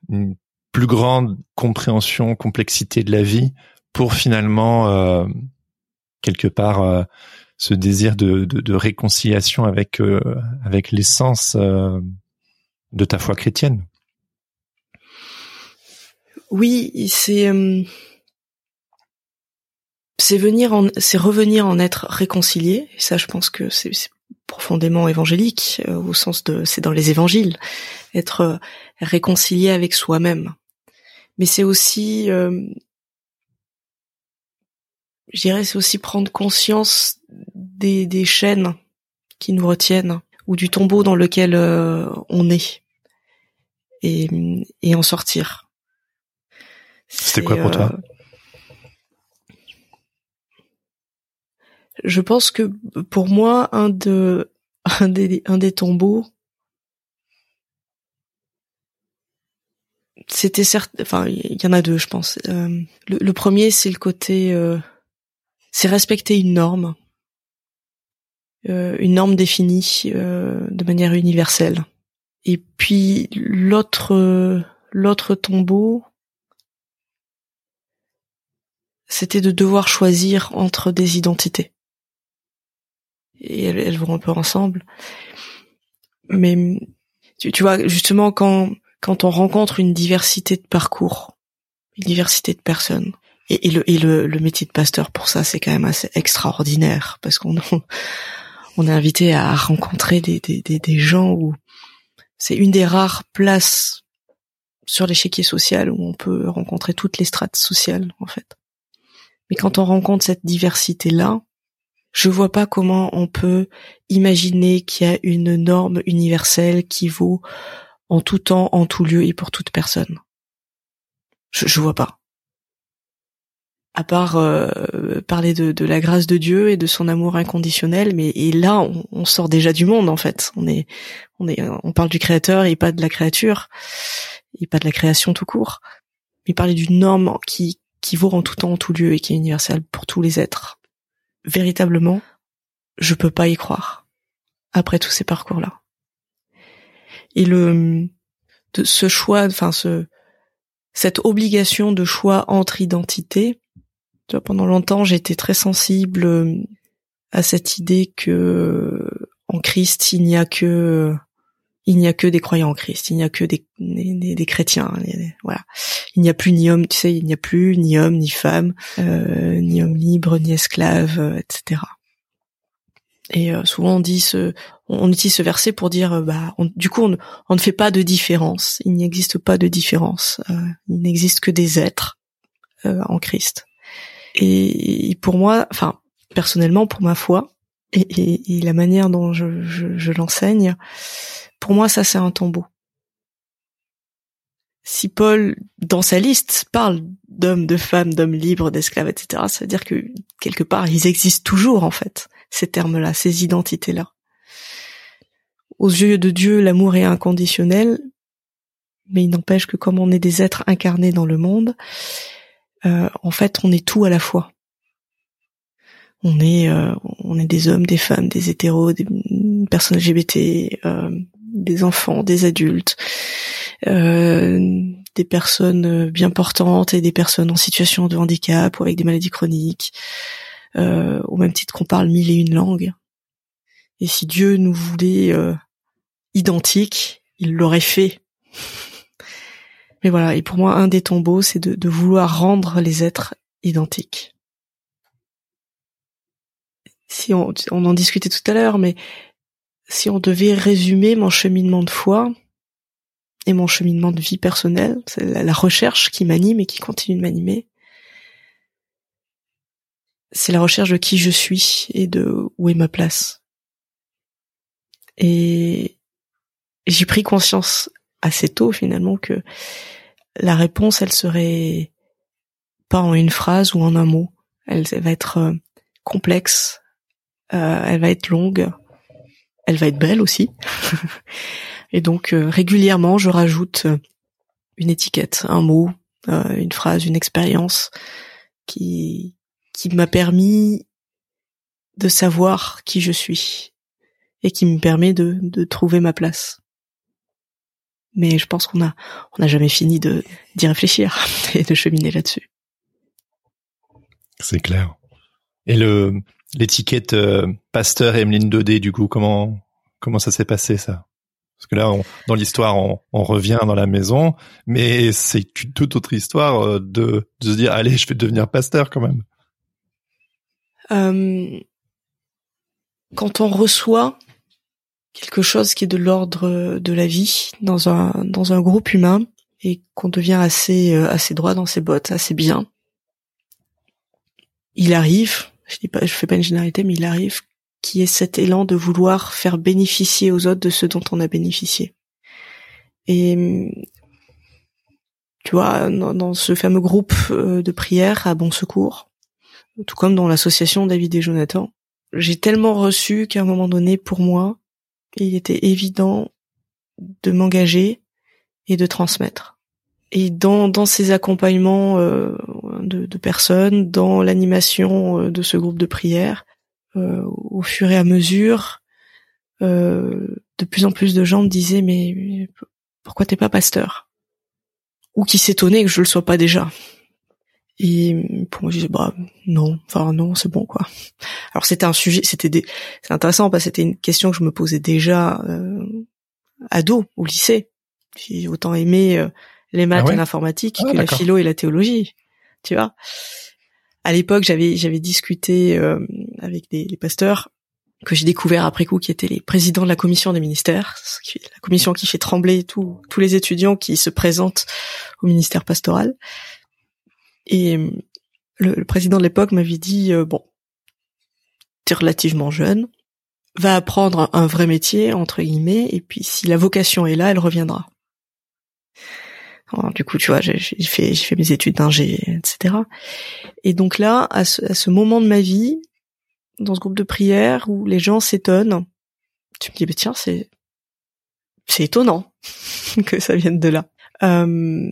une plus grande compréhension, complexité de la vie, pour finalement quelque part ce désir de, réconciliation avec avec l'essence de ta foi chrétienne. Oui, c'est euh, c'est venir en c'est revenir en être réconcilié. Ça, je pense que c'est profondément évangélique euh, au sens de c'est dans les évangiles être euh, réconcilié avec soi-même. Mais c'est aussi je dirais c'est aussi prendre conscience des, des chaînes qui nous retiennent ou du tombeau dans lequel euh, on est et, et en sortir. C'était quoi pour toi? Je pense que pour moi un de un des tombeaux c'était certes enfin il y en a deux je pense. Euh, le, premier c'est le côté c'est respecter une norme euh, une norme définie euh, de manière universelle. Et puis l'autre l'autre tombeau, c'était de devoir choisir entre des identités. Et elles, vont un peu ensemble. Mais tu, vois, justement, quand quand on rencontre une diversité de parcours, une diversité de personnes, et, le et le, le métier de pasteur pour ça, c'est quand même assez extraordinaire parce qu'on on est invité à rencontrer des, des, des, gens où c'est une des rares places sur l'échiquier social où on peut rencontrer toutes les strates sociales en fait. Mais quand on rencontre cette diversité-là, je vois pas comment on peut imaginer qu'il y a une norme universelle qui vaut en tout temps, en tout lieu et pour toute personne. Je, je vois pas. À part euh, parler de, la grâce de Dieu et de son amour inconditionnel, mais là on, sort déjà du monde en fait. On parle du Créateur et pas de la créature, et pas de la création tout court. Mais parler d'une norme qui vaut en tout temps, en tout lieu et qui est universelle pour tous les êtres. Véritablement, je peux pas y croire après tous ces parcours-là. Et le de ce choix, enfin ce cette obligation de choix entre identités. Pendant longtemps, été très sensible euh, à cette idée que en Christ, il n'y a que il n'y a que des croyants en Christ, il n'y a que des, des, chrétiens. Voilà, il n'y a plus ni homme, tu sais, il n'y a plus ni homme ni femme, euh, ni homme libre ni esclave, euh, etc. Et euh, souvent on dit ce, on utilise ce verset pour dire, euh, bah, du coup on, on, ne fait pas de différence. Il n'existe pas de différence. Euh, il n'existe que des êtres en Christ. Et, pour moi, enfin personnellement, pour ma foi et, et, et la manière dont je, je, je l'enseigne, pour moi ça c'est un tombeau. Si Paul, dans sa liste, parle d'hommes, de femmes, d'hommes libres, d'esclaves, etc., ça veut dire que quelque part ils existent toujours en fait ces termes-là, ces identités-là. Aux yeux de Dieu, l'amour est inconditionnel, mais il n'empêche que comme on est des êtres incarnés dans le monde, euh, en fait, on est tout à la fois. On est, euh, on est des hommes, des femmes, des hétéros, des personnes LGBT, euh, des enfants, des adultes, des personnes bien portantes et des personnes en situation de handicap ou avec des maladies chroniques, euh, au même titre qu'on parle mille et une langues. Et si Dieu nous voulait euh, identiques, il l'aurait fait. Mais voilà, et pour moi, un des tombeaux, c'est de, vouloir rendre les êtres identiques. Si on en discutait tout à l'heure, mais si on devait résumer mon cheminement de foi et mon cheminement de vie personnelle, c'est la recherche qui m'anime et qui continue de m'animer, c'est la recherche de qui je suis et de où est ma place. Et j'ai pris conscience assez tôt finalement que la réponse, elle serait pas en une phrase ou en un mot. Elle, va être euh, complexe, euh, elle va être longue, elle va être belle aussi. et donc euh, régulièrement, je rajoute une étiquette, un mot, une phrase, une expérience qui m'a permis de savoir qui je suis et qui me permet de, de trouver ma place. Mais je pense qu'on a on n'a jamais fini de d'y réfléchir et de cheminer là-dessus. C'est clair. Et le l'étiquette euh, pasteur Emeline Dodé du coup comment comment ça s'est passé ça? Parce que là on, dans l'histoire on, on, revient dans la maison, mais c'est une toute autre histoire euh, de de se dire allez je vais devenir pasteur quand même. Euh, quand on reçoit quelque chose qui est de l'ordre de la vie dans un dans un groupe humain et qu'on devient assez assez droit dans ses bottes, assez bien, il arrive, je dis pas, je fais pas une généralité, mais il arrive qu'il y ait cet élan de vouloir faire bénéficier aux autres de ce dont on a bénéficié. Et tu vois, dans, dans ce fameux groupe euh, de prière à Bon Secours, tout comme dans l'association David et Jonathan. J'ai tellement reçu qu'à un moment donné, pour moi, il était évident de m'engager et de transmettre. Et dans, dans ces accompagnements euh, de, de, personnes, dans l'animation euh, de ce groupe de prière, euh, au fur et à mesure, de plus en plus de gens me disaient mais pourquoi t'es pas pasteur? Ou qui s'étonnaient que je le sois pas déjà. Et pour moi, je disais, bah, non, enfin, non, c'est bon, quoi. Alors, c'était un sujet, c'était des, c'est intéressant parce que c'était une question que je me posais déjà, euh, ado, au lycée. J'ai autant aimé euh, les maths ah et l'informatique ah, que la philo et la théologie, tu vois. À l'époque, j'avais, j'avais discuté euh, avec des, les pasteurs que j'ai découvert après coup, qui étaient les présidents de la commission des ministères, la commission qui fait trembler tous tous les étudiants qui se présentent au ministère pastoral. Et le, président de l'époque m'avait dit euh, bon, t'es relativement jeune, va apprendre un vrai métier entre guillemets, et puis si la vocation est là, elle reviendra. Alors, du coup, tu vois, j'ai fait, fait mes études d'ingé, etc. Et donc là, à ce, à ce moment de ma vie, dans ce groupe de prière où les gens s'étonnent, tu me dis, bah, tiens, c'est, c'est étonnant que ça vienne de là. Euh,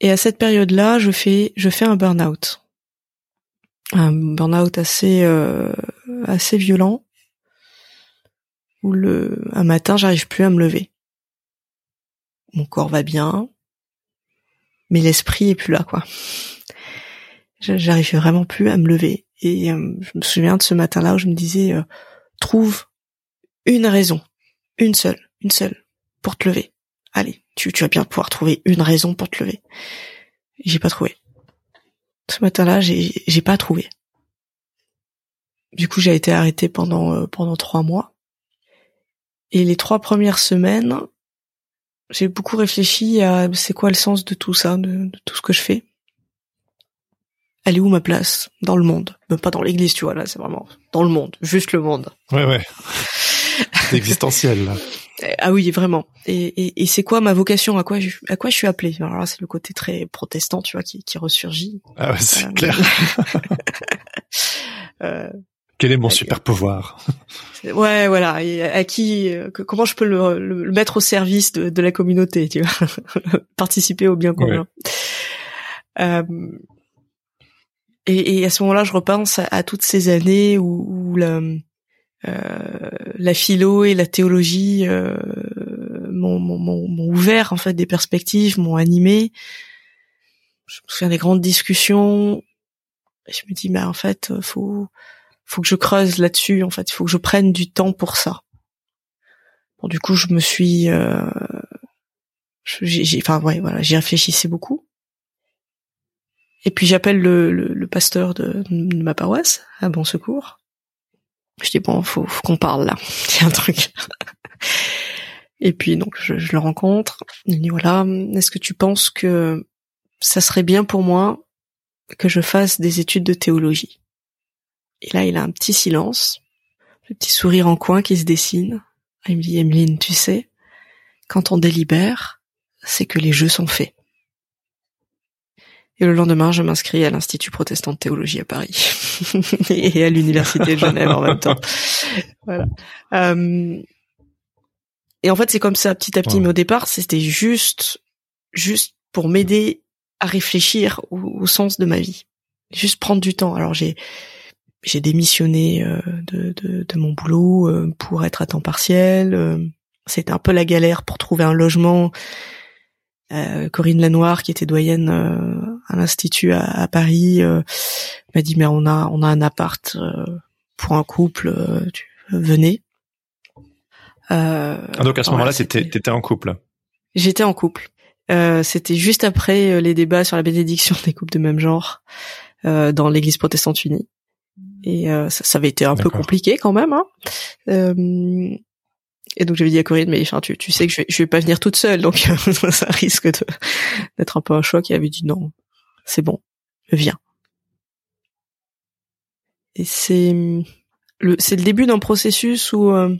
et à cette période-là, je fais, je fais un burn-out, un burn-out assez, euh, assez violent, où le, un matin, j'arrive plus à me lever. Mon corps va bien, mais l'esprit est plus là, quoi. J'arrive vraiment plus à me lever. Et euh, je me souviens de ce matin-là où je me disais, euh, trouve une raison, une seule, une seule, pour te lever. Allez, tu, vas bien pouvoir trouver une raison pour te lever. J'ai pas trouvé. Ce matin-là, j'ai pas trouvé. Du coup, j'ai été arrêtée pendant euh, pendant trois mois. Et les trois premières semaines, j'ai beaucoup réfléchi à c'est quoi le sens de tout ça, de, tout ce que je fais. Elle est où ma place dans le monde? Même pas dans l'église, tu vois, là, c'est vraiment dans le monde, juste le monde. Ouais, ouais. C'est existentiel, là. Ah oui, vraiment. Et, et, et c'est quoi ma vocation? À quoi je, à quoi je suis appelé Alors là, c'est le côté très protestant, tu vois, qui, qui ressurgit. Ah ouais, c'est euh, clair. euh, Quel est mon super pouvoir? Ouais, voilà. Et à qui euh, Comment je peux le, le, mettre au service de, de, la communauté Tu vois, participer au bien commun. Euh, et, et, à ce moment-là, je repense à, à toutes ces années où, où la, euh, la philo et la théologie euh, m'ont ouvert en fait des perspectives, m'ont animé. Je me souviens des grandes discussions. Et je me dis, mais en fait, faut faut que je creuse là-dessus. En fait, il faut que je prenne du temps pour ça. Bon, du coup, je me suis, euh, j'ai, enfin ouais, voilà, j'y réfléchissais beaucoup. Et puis j'appelle le, le, pasteur de, ma paroisse à Bon Secours je dis bon, faut, faut qu'on parle là. C'est un truc. Et puis donc je, le rencontre. Il dit voilà, est-ce que tu penses que ça serait bien pour moi que je fasse des études de théologie? Et là il a un petit silence, le petit sourire en coin qui se dessine. Il me dit Emeline, tu sais, quand on délibère, c'est que les jeux sont faits. Et le lendemain, je m'inscris à l'Institut protestant de théologie à Paris et à l'Université de Genève en même temps. Voilà. Euh, et en fait, c'est comme ça, petit à petit. Mais au départ, c'était juste, juste pour m'aider à réfléchir au, sens de ma vie. Juste prendre du temps. Alors j'ai, j'ai démissionné euh, de, de, de, mon boulot euh, pour être à temps partiel. C'était un peu la galère pour trouver un logement euh, Corinne Lanoir, qui était doyenne euh, à l'institut à, Paris, euh, m'a dit mais on a on a un appart pour un couple, tu, venez. Ah, donc à ce moment-là, t'étais étais en couple. J'étais en couple. C'était juste après les débats sur la bénédiction des couples de même genre dans l'Église protestante unie. Et ça, ça, avait été un peu compliqué quand même. Hein. Et donc j'avais dit à Corinne, mais enfin tu, tu sais que je vais, je vais pas venir toute seule, donc ça risque d'être un peu un choc. Et elle avait dit non, c'est bon, viens. Et c'est le c'est le début d'un processus où euh,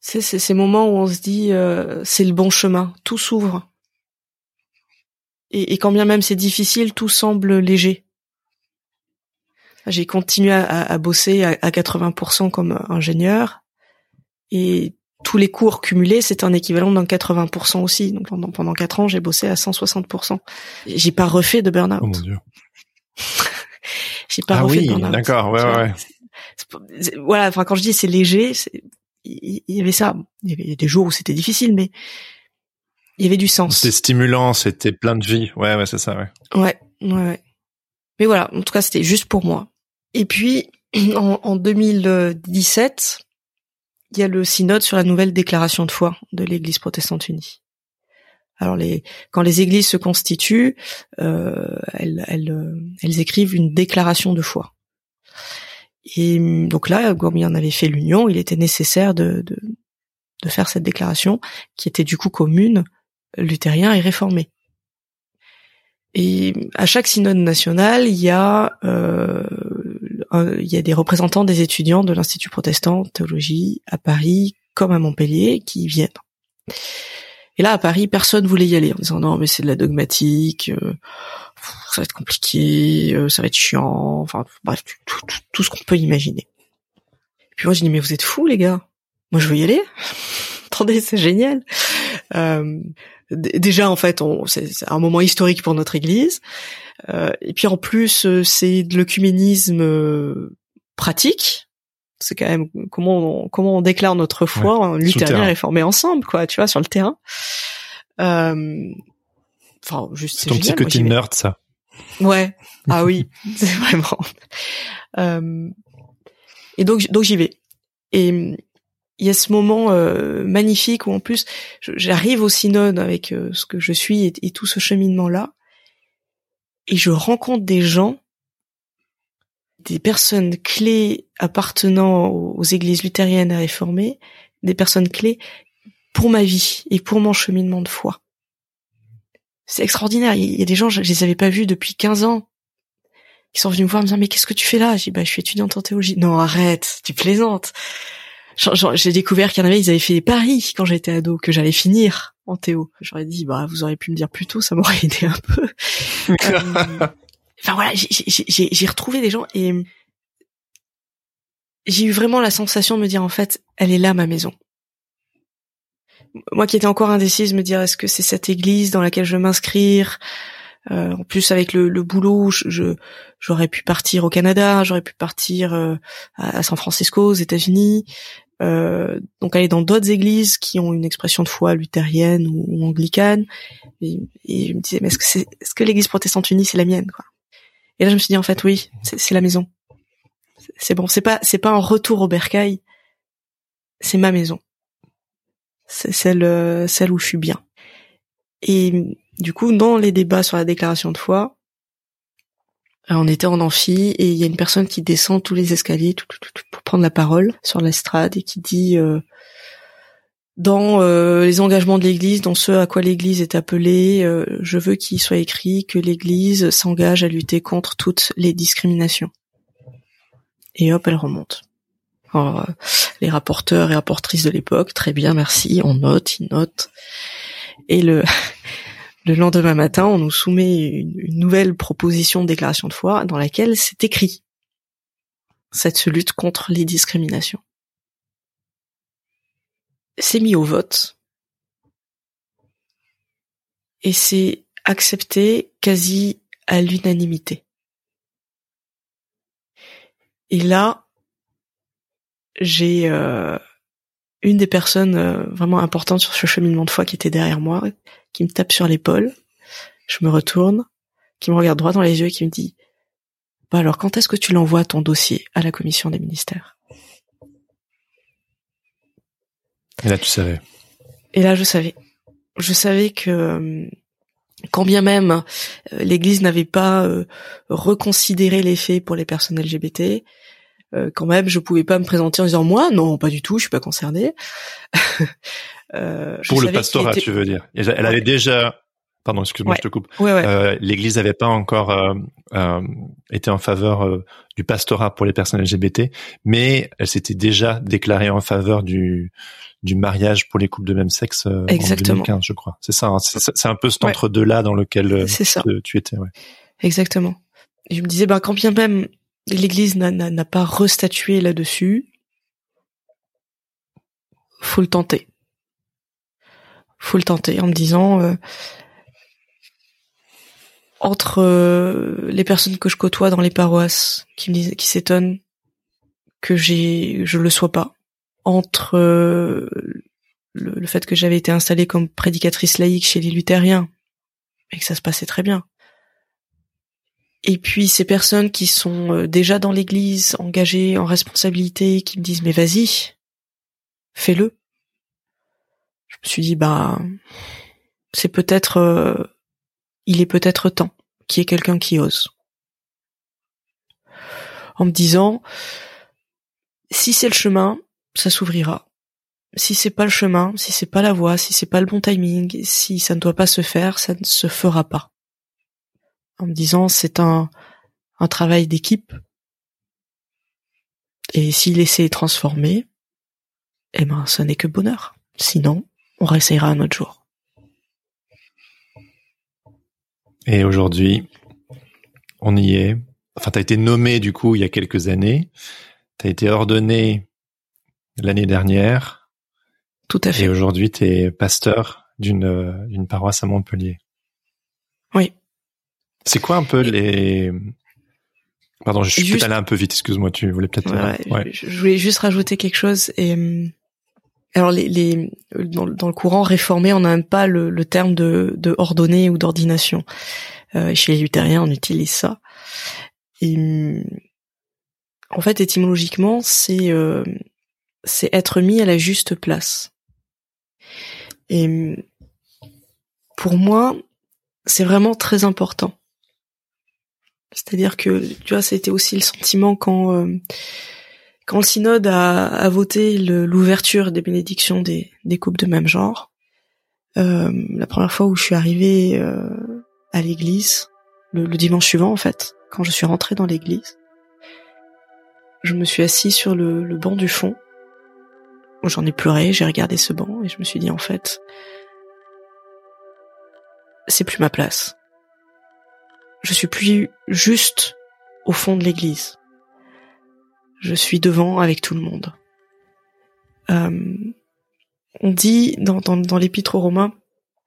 c'est ces moments où on se dit euh, c'est le bon chemin, tout s'ouvre. Et, et quand bien même c'est difficile, tout semble léger. J'ai continué à, à, bosser à, 80% comme ingénieur et tous les cours cumulés, c'est un équivalent d'un 80% aussi. Donc pendant pendant quatre ans, j'ai bossé à 160%. J'ai pas refait de burn-out. Oh mon dieu. j'ai pas ah refait de burn-out. D'accord, ouais, ouais. Voilà, enfin quand je dis c'est léger, il y avait ça. Il y avait des jours où c'était difficile, mais il y avait du sens. C'était stimulant, c'était plein de vie. Ouais, ouais, c'est ça, ouais. Ouais, ouais, ouais. Mais voilà, en tout cas, c'était juste pour moi. Et puis, en, en 2017, il y a le synode sur la nouvelle déclaration de foi de l'Église protestante unie. Alors, les, quand les églises se constituent, euh, elles, elles, euh, elles, écrivent une déclaration de foi. Et donc là, il en avait fait l'union, il était nécessaire de, de, de faire cette déclaration qui était du coup commune, luthérien et réformé. Et à chaque synode national, il y a euh, il y a des représentants des étudiants de l'Institut protestant de théologie à Paris comme à Montpellier qui viennent. Et là, à Paris, personne voulait y aller en disant non, mais c'est de la dogmatique, euh, ça va être compliqué, euh, ça va être chiant, enfin bref, tout, tout ce qu'on peut imaginer. Et puis moi, je dis mais vous êtes fous les gars, moi je veux y aller. Attendez, c'est génial. Euh, déjà en fait, c'est un moment historique pour notre Église. Euh, et puis en plus, euh, c'est de l'œcuménisme euh, pratique. C'est quand même comment on, comment on déclare notre foi, en luthérien réformé ensemble, quoi, tu vois, sur le terrain. Euh, enfin, juste c'est ton petit côté nerd, ça. Ouais. Ah oui, c'est vraiment. Euh, et donc donc j'y vais. Et il y a ce moment euh, magnifique où en plus j'arrive au synode avec euh, ce que je suis et, tout ce cheminement là et je rencontre des gens des personnes clés appartenant aux, églises luthériennes à réformer des personnes clés pour ma vie et pour mon cheminement de foi. C'est extraordinaire. Il y a des gens je, je les avais pas vus depuis 15 ans qui sont venus me voir me dire mais qu'est-ce que tu fais là? J'ai bah je suis étudiante en théologie. Non arrête tu plaisantes j'ai découvert qu'il y en avait, ils avaient fait des paris quand j'étais ado, que j'allais finir en théo. J'aurais dit, bah, vous auriez pu me dire plus tôt, ça m'aurait aidé un peu. Euh, enfin voilà, j'ai retrouvé des gens et j'ai eu vraiment la sensation de me dire, en fait, elle est là, ma maison. Moi qui étais encore indécise, me dire, est-ce que c'est cette église dans laquelle je veux m'inscrire? Euh, en plus avec le, le boulot, je j'aurais pu partir au Canada, j'aurais pu partir euh, à San Francisco, aux États-Unis. Euh, donc aller dans d'autres églises qui ont une expression de foi luthérienne ou, anglicane. Et, je me disais, mais est-ce que c'est, est-ce que l'église protestante unie, c'est la mienne, quoi? Et là, je me suis dit, en fait, oui, c'est, la maison. C'est bon, c'est pas, c'est pas un retour au bercail. C'est ma maison. C'est celle, celle où je suis bien. Et du coup, dans les débats sur la déclaration de foi, euh, on était en amphi et il y a une personne qui descend tous les escaliers pour prendre la parole sur l'estrade et qui dit euh, dans euh, les engagements de l'Église, dans ce à quoi l'Église est appelée, je veux qu'il soit écrit que l'Église s'engage à lutter contre toutes les discriminations. Et hop, elle remonte. Alors, les rapporteurs et rapportrices de l'époque, très bien, merci, on note, ils notent. Et le le lendemain matin, on nous soumet une, nouvelle proposition de déclaration de foi dans laquelle c'est écrit cette lutte contre les discriminations. C'est mis au vote et c'est accepté quasi à l'unanimité. Et là, j'ai euh, une des personnes euh, vraiment importantes sur ce cheminement de foi qui était derrière moi, qui me tape sur l'épaule. Je me retourne, qui me regarde droit dans les yeux et qui me dit Bah alors quand est-ce que tu l'envoies ton dossier à la commission des ministères? Et là tu savais. Et là je savais. Je savais que euh, quand bien même euh, l'Église n'avait pas reconsidéré les faits pour les personnes LGBT, euh, quand même, je pouvais pas me présenter en disant moi, non, pas du tout, je suis pas concernée. euh, Pour le pastorat, tu veux dire Elle avait déjà, pardon, excuse-moi, je te coupe. Euh, L'Église n'avait pas encore euh, euh, été en faveur du pastorat pour les personnes LGBT, mais elle s'était déjà déclarée en faveur du du mariage pour les couples de même sexe Exactement. en 2015, je crois. C'est ça. Hein. c'est un peu cet entre-deux là dans lequel tu étais. Ouais. Exactement. Et je me disais, bah quand bien même l'Église n'a pas restatué là-dessus. Faut le tenter. Faut le tenter en me disant euh, entre euh, les personnes que je côtoie dans les paroisses qui s'étonnent que j'ai je le sois pas entre euh, le, fait que j'avais été installée comme prédicatrice laïque chez les luthériens et que ça se passait très bien et puis ces personnes qui sont euh, déjà dans l'église, engagées en responsabilité, qui me disent mais vas-y, fais-le. Je me suis dit bah c'est peut-être euh, il est peut-être temps qu'il y ait quelqu'un qui ose. En me disant si c'est le chemin, ça s'ouvrira. Si c'est pas le chemin, si c'est pas la voie, si c'est pas le bon timing, si ça ne doit pas se faire, ça ne se fera pas. En me disant c'est un, un travail d'équipe. Et s'il essaie transformer, eh ben, ce n'est que bonheur. Sinon, on réessayera un autre jour. Et aujourd'hui, on y est. Enfin, tu as été nommé du coup il y a quelques années. Tu as été ordonné l'année dernière. Tout à fait. Et aujourd'hui, tu es pasteur d'une d'une paroisse à Montpellier. Oui. C'est quoi un peu les Pardon, je suis juste... peut-être allé un peu vite. Excuse-moi, tu voulais peut-être. Ouais, Je voulais juste rajouter quelque chose. Et hum, alors, les, les dans, dans, le courant réformé, on n'a même pas le, le, terme de, de ordonné ou d'ordination. Euh, chez les luthériens, on utilise ça. Et en fait, étymologiquement, c'est euh, c'est être mis à la juste place. Et pour moi, c'est vraiment très important. C'est-à-dire que, tu vois, c'était aussi le sentiment quand euh, quand le synode a, voté l'ouverture des bénédictions des, des couples de même genre. Euh, la première fois où je suis arrivée euh, à l'église, le, le, dimanche suivant en fait, quand je suis rentrée dans l'église, je me suis assise sur le, le banc du fond. J'en ai pleuré, j'ai regardé ce banc et je me suis dit en fait, c'est plus ma place. Je suis plus juste au fond de l'église. Je suis devant avec tout le monde. Euh, on dit dans, dans, l'épître aux Romains,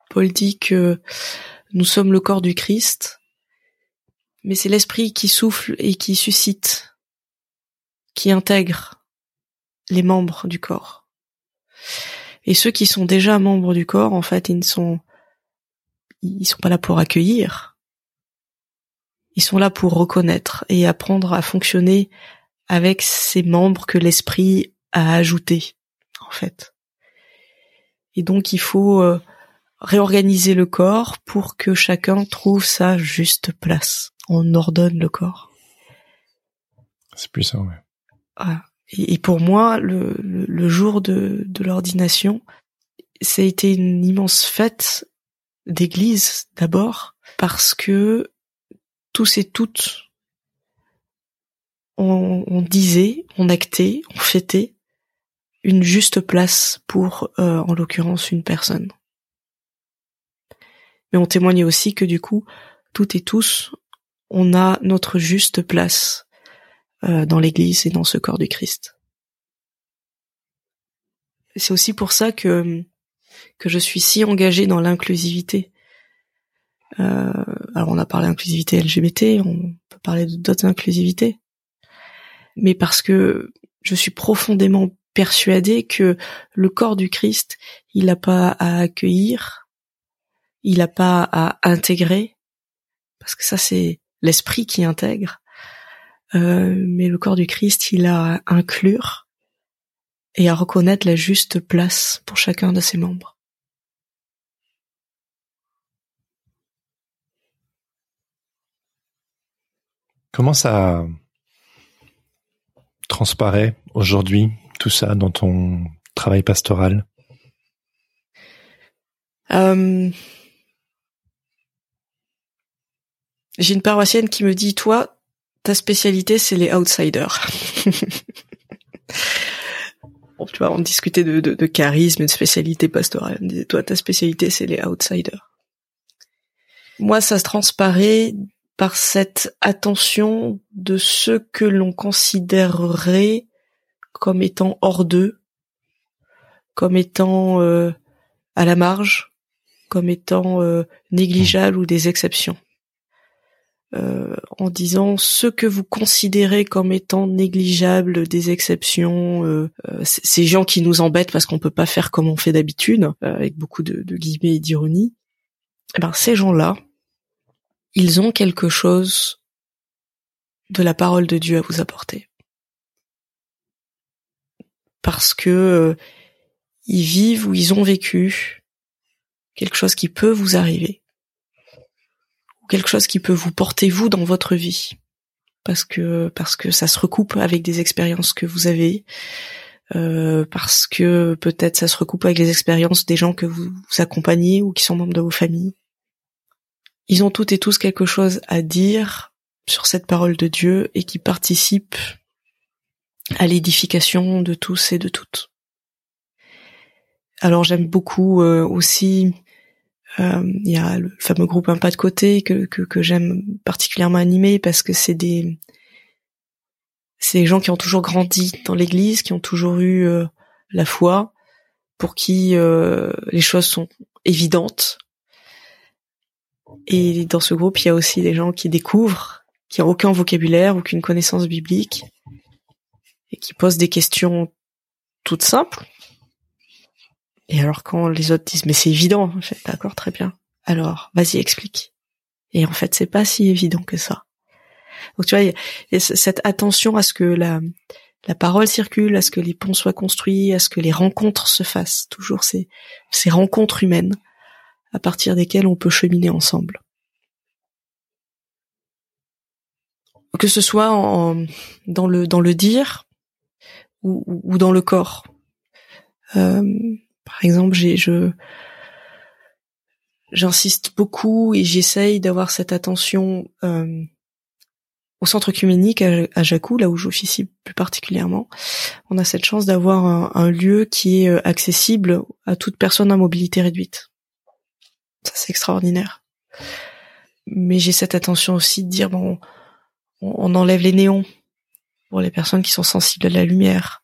Paul dit que nous sommes le corps du Christ, mais c'est l'esprit qui souffle et qui suscite, qui intègre les membres du corps. Et ceux qui sont déjà membres du corps, en fait, ils ne sont ils sont pas là pour accueillir. Ils sont là pour reconnaître et apprendre à fonctionner avec ces membres que l'esprit a ajoutés, en fait. Et donc il faut euh, réorganiser le corps pour que chacun trouve sa juste place. On ordonne le corps. C'est plus ça, ouais. Et, pour moi, le, le jour de, de l'ordination, ça a été une immense fête d'église d'abord parce que tous et toutes on, disait, on actait, on fêtait une juste place pour, euh, en l'occurrence, une personne. Mais on témoignait aussi que du coup, toutes et tous, on a notre juste place euh, dans l'Église et dans ce corps du Christ. C'est aussi pour ça que que je suis si engagée dans l'inclusivité. Euh, alors on a parlé d'inclusivité LGBT, on peut parler d'autres inclusivités, mais parce que je suis profondément persuadée que le corps du Christ, il n'a pas à accueillir, il n'a pas à intégrer, parce que ça c'est l'esprit qui intègre, euh, mais le corps du Christ, il a à inclure et à reconnaître la juste place pour chacun de ses membres. Comment ça transparaît aujourd'hui tout ça dans ton travail pastoral? Euh, J'ai une paroissienne qui me dit, toi, ta spécialité, c'est les outsiders. tu vois, on discutait de, charisme et de spécialité pastorale. Me disait, toi, ta spécialité, c'est les outsiders. Moi, ça se transparaît par cette attention de ceux que l'on considérerait comme étant hors d'eux, comme étant euh, à la marge, comme étant euh, négligeables ou des exceptions. Euh, en disant ce que vous considérez comme étant négligeables, des exceptions, ces gens qui nous embêtent parce qu'on peut pas faire comme on fait d'habitude, avec beaucoup de, de guillemets et d'ironie, eh ben ces gens-là, ils ont quelque chose de la parole de Dieu à vous apporter. Parce que euh, ils vivent ou ils ont vécu quelque chose qui peut vous arriver. Ou quelque chose qui peut vous porter vous dans votre vie. Parce que parce que ça se recoupe avec des expériences que vous avez, euh, parce que peut-être ça se recoupe avec les expériences des gens que vous, vous accompagnez ou qui sont membres de vos familles ils ont toutes et tous quelque chose à dire sur cette parole de Dieu et qui participent à l'édification de tous et de toutes. Alors j'aime beaucoup euh, aussi, euh, il y a le fameux groupe Un pas de côté que, que, que j'aime particulièrement animer parce que c'est des c'est des gens qui ont toujours grandi dans l'Église, qui ont toujours eu euh, la foi, pour qui les choses sont évidentes. Et dans ce groupe, il y a aussi des gens qui découvrent, qui n'ont aucun vocabulaire, aucune connaissance biblique, et qui posent des questions toutes simples, et alors quand les autres disent mais c'est évident, d'accord très bien. Alors vas-y explique. Et en fait c'est pas si évident que ça. Donc tu vois, il y a cette attention à ce que la la parole circule, à ce que les ponts soient construits, à ce que les rencontres se fassent. Toujours ces ces rencontres humaines à partir desquelles on peut cheminer ensemble. Que ce soit dans le dire ou, dans le corps. Euh, par exemple, j'insiste beaucoup et j'essaye d'avoir cette attention euh, au centre cuménique à, à Jacou, là où j'officie plus particulièrement. On a cette chance d'avoir un, lieu qui est euh, accessible à toute personne à mobilité réduite. Ça c'est extraordinaire. Mais j'ai cette attention aussi de dire bon, on enlève les néons pour les personnes qui sont sensibles à la lumière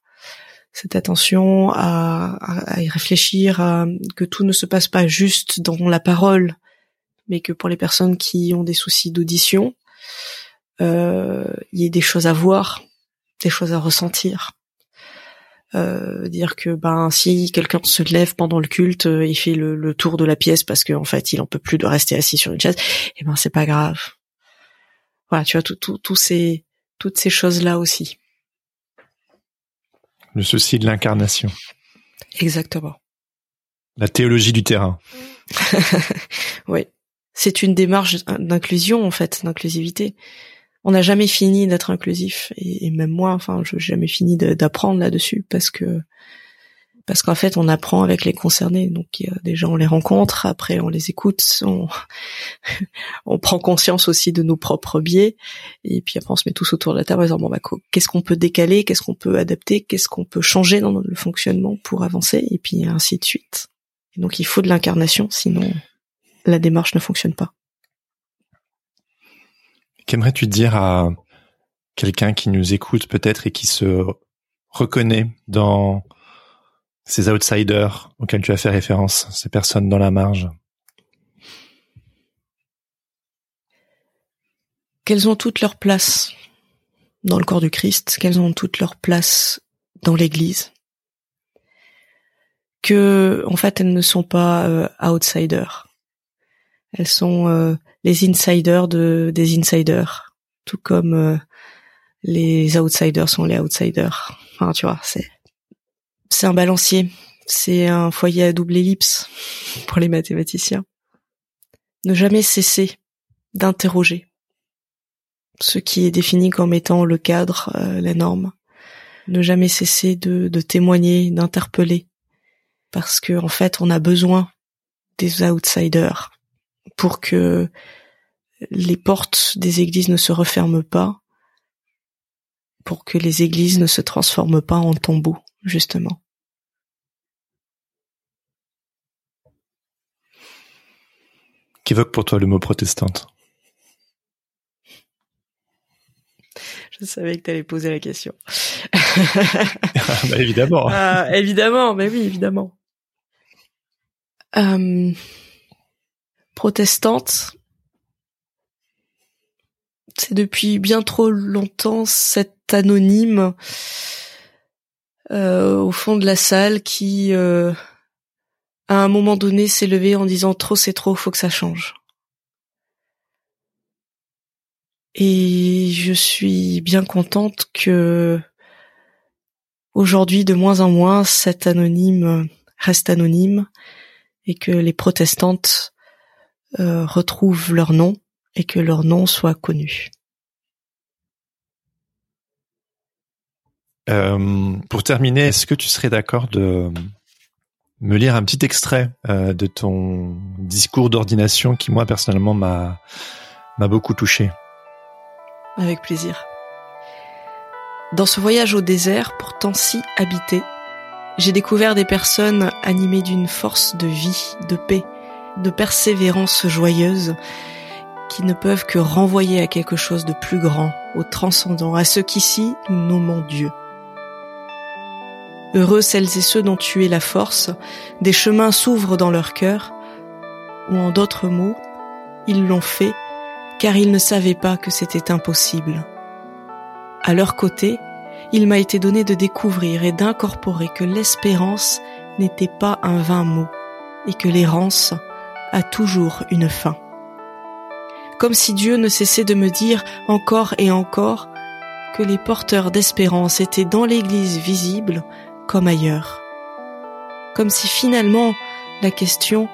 cette attention à, y réfléchir, à, que tout ne se passe pas juste dans la parole, mais que pour les personnes qui ont des soucis d'audition, euh, il y ait des choses à voir, des choses à ressentir. Euh, dire que ben si quelqu'un se lève pendant le culte et fait le, tour de la pièce parce qu'en fait il en peut plus de rester assis sur une chaise, et eh ben c'est pas grave. Voilà, tu vois tout, tout, tout ces, toutes ces choses là aussi le souci de l'incarnation. Exactement. La théologie du terrain. oui. C'est une démarche d'inclusion, en fait, d'inclusivité. On n'a jamais fini d'être inclusif. Et, même moi, enfin, je n'ai jamais fini d'apprendre là-dessus parce que parce qu'en fait on apprend avec les concernés. Donc déjà on les rencontre après on les écoute on, on prend conscience aussi de nos propres biais. Et puis après on se met tous autour de la table en disant bon bah qu'est-ce qu'on peut décaler qu'est-ce qu'on peut adapter qu'est-ce qu'on peut changer dans le fonctionnement pour avancer et puis ainsi de suite. Donc il faut de l'incarnation sinon la démarche ne fonctionne pas qu'aimerais-tu dire à quelqu'un qui nous écoute peut-être et qui se reconnaît dans ces outsiders auxquels tu as fait référence, ces personnes dans la marge? Qu'elles ont toutes leur place dans le corps du Christ, qu'elles ont toutes leur place dans l'Église, que en fait elles ne sont pas euh, outsiders, elles sont euh, les insiders de des insiders, tout comme euh, les outsiders sont les outsiders. Enfin, tu vois, c'est c'est un balancier. C'est un foyer à double ellipse pour les mathématiciens. Ne jamais cesser d'interroger ce qui est défini comme étant le cadre, euh, la norme. Ne jamais cesser de, de témoigner, d'interpeller, parce que en fait, on a besoin des outsiders pour que les portes des églises ne se referment pas, pour que les églises ne se transforment pas en tombeaux justement. Qu'évoque pour toi le mot protestante? Je savais que tu allais poser la question. bah, évidemment. Euh, évidemment, mais oui, évidemment. Euh, protestante, c'est depuis bien trop longtemps cet anonyme euh, au fond de la salle qui, euh, à un moment donné, s'est levé en disant trop c'est trop, faut que ça change. Et je suis bien contente que aujourd'hui, de moins en moins, cet anonyme reste anonyme et que les protestantes euh, retrouvent leur nom et que leur nom soit connu. Euh, pour terminer, est-ce que tu serais d'accord de me lire un petit extrait euh, de ton discours d'ordination qui, moi, personnellement, m'a m'a beaucoup touché? Avec plaisir. Dans ce voyage au désert, pourtant si habité, j'ai découvert des personnes animées d'une force de vie, de paix, de persévérance joyeuse, qui ne peuvent que renvoyer à quelque chose de plus grand, au transcendant, à ce qu'ici nous nommons Dieu. Heureux celles et ceux dont tu es la force, des chemins s'ouvrent dans leur cœur, ou en d'autres mots, ils l'ont fait car ils ne savaient pas que c'était impossible. À leur côté, il m'a été donné de découvrir et d'incorporer que l'espérance n'était pas un vain mot et que l'errance a toujours une fin. Comme si Dieu ne cessait de me dire encore et encore que les porteurs d'espérance étaient dans l'Église visible comme ailleurs. Comme si finalement la question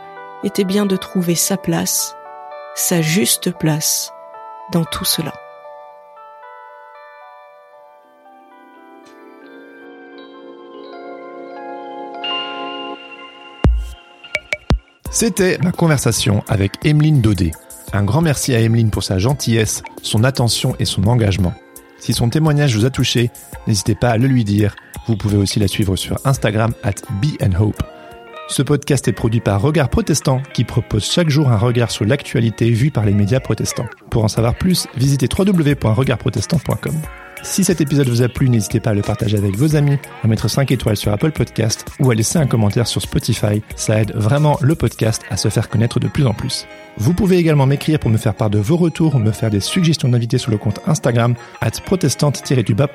était bien de trouver sa place, sa juste place dans tout cela. C'était ma conversation avec Emeline Daudet. Un grand merci à Emeline pour sa gentillesse, son attention et son engagement. Si son témoignage vous a touché, n'hésitez pas à le lui dire. Vous pouvez aussi la suivre sur Instagram at Be and Hope. Ce podcast est produit par Regard Protestant qui propose chaque jour un regard sur l'actualité vue par les médias protestants. Pour en savoir plus, visitez www.regardprotestant.com. Si cet épisode vous a plu, n'hésitez pas à le partager avec vos amis, à mettre 5 étoiles sur Apple Podcast ou à laisser un commentaire sur Spotify. Ça aide vraiment le podcast à se faire connaître de plus en plus. Vous pouvez également m'écrire pour me faire part de vos retours ou me faire des suggestions d'invités sur le compte Instagram at protestante-du-bas.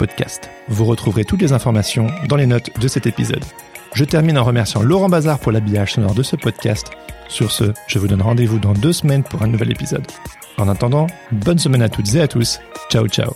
Vous retrouverez toutes les informations dans les notes de cet épisode. Je termine en remerciant Laurent Bazar pour l'habillage sonore de ce podcast. Sur ce, je vous donne rendez-vous dans deux semaines pour un nouvel épisode. En attendant, bonne semaine à toutes et à tous. Ciao ciao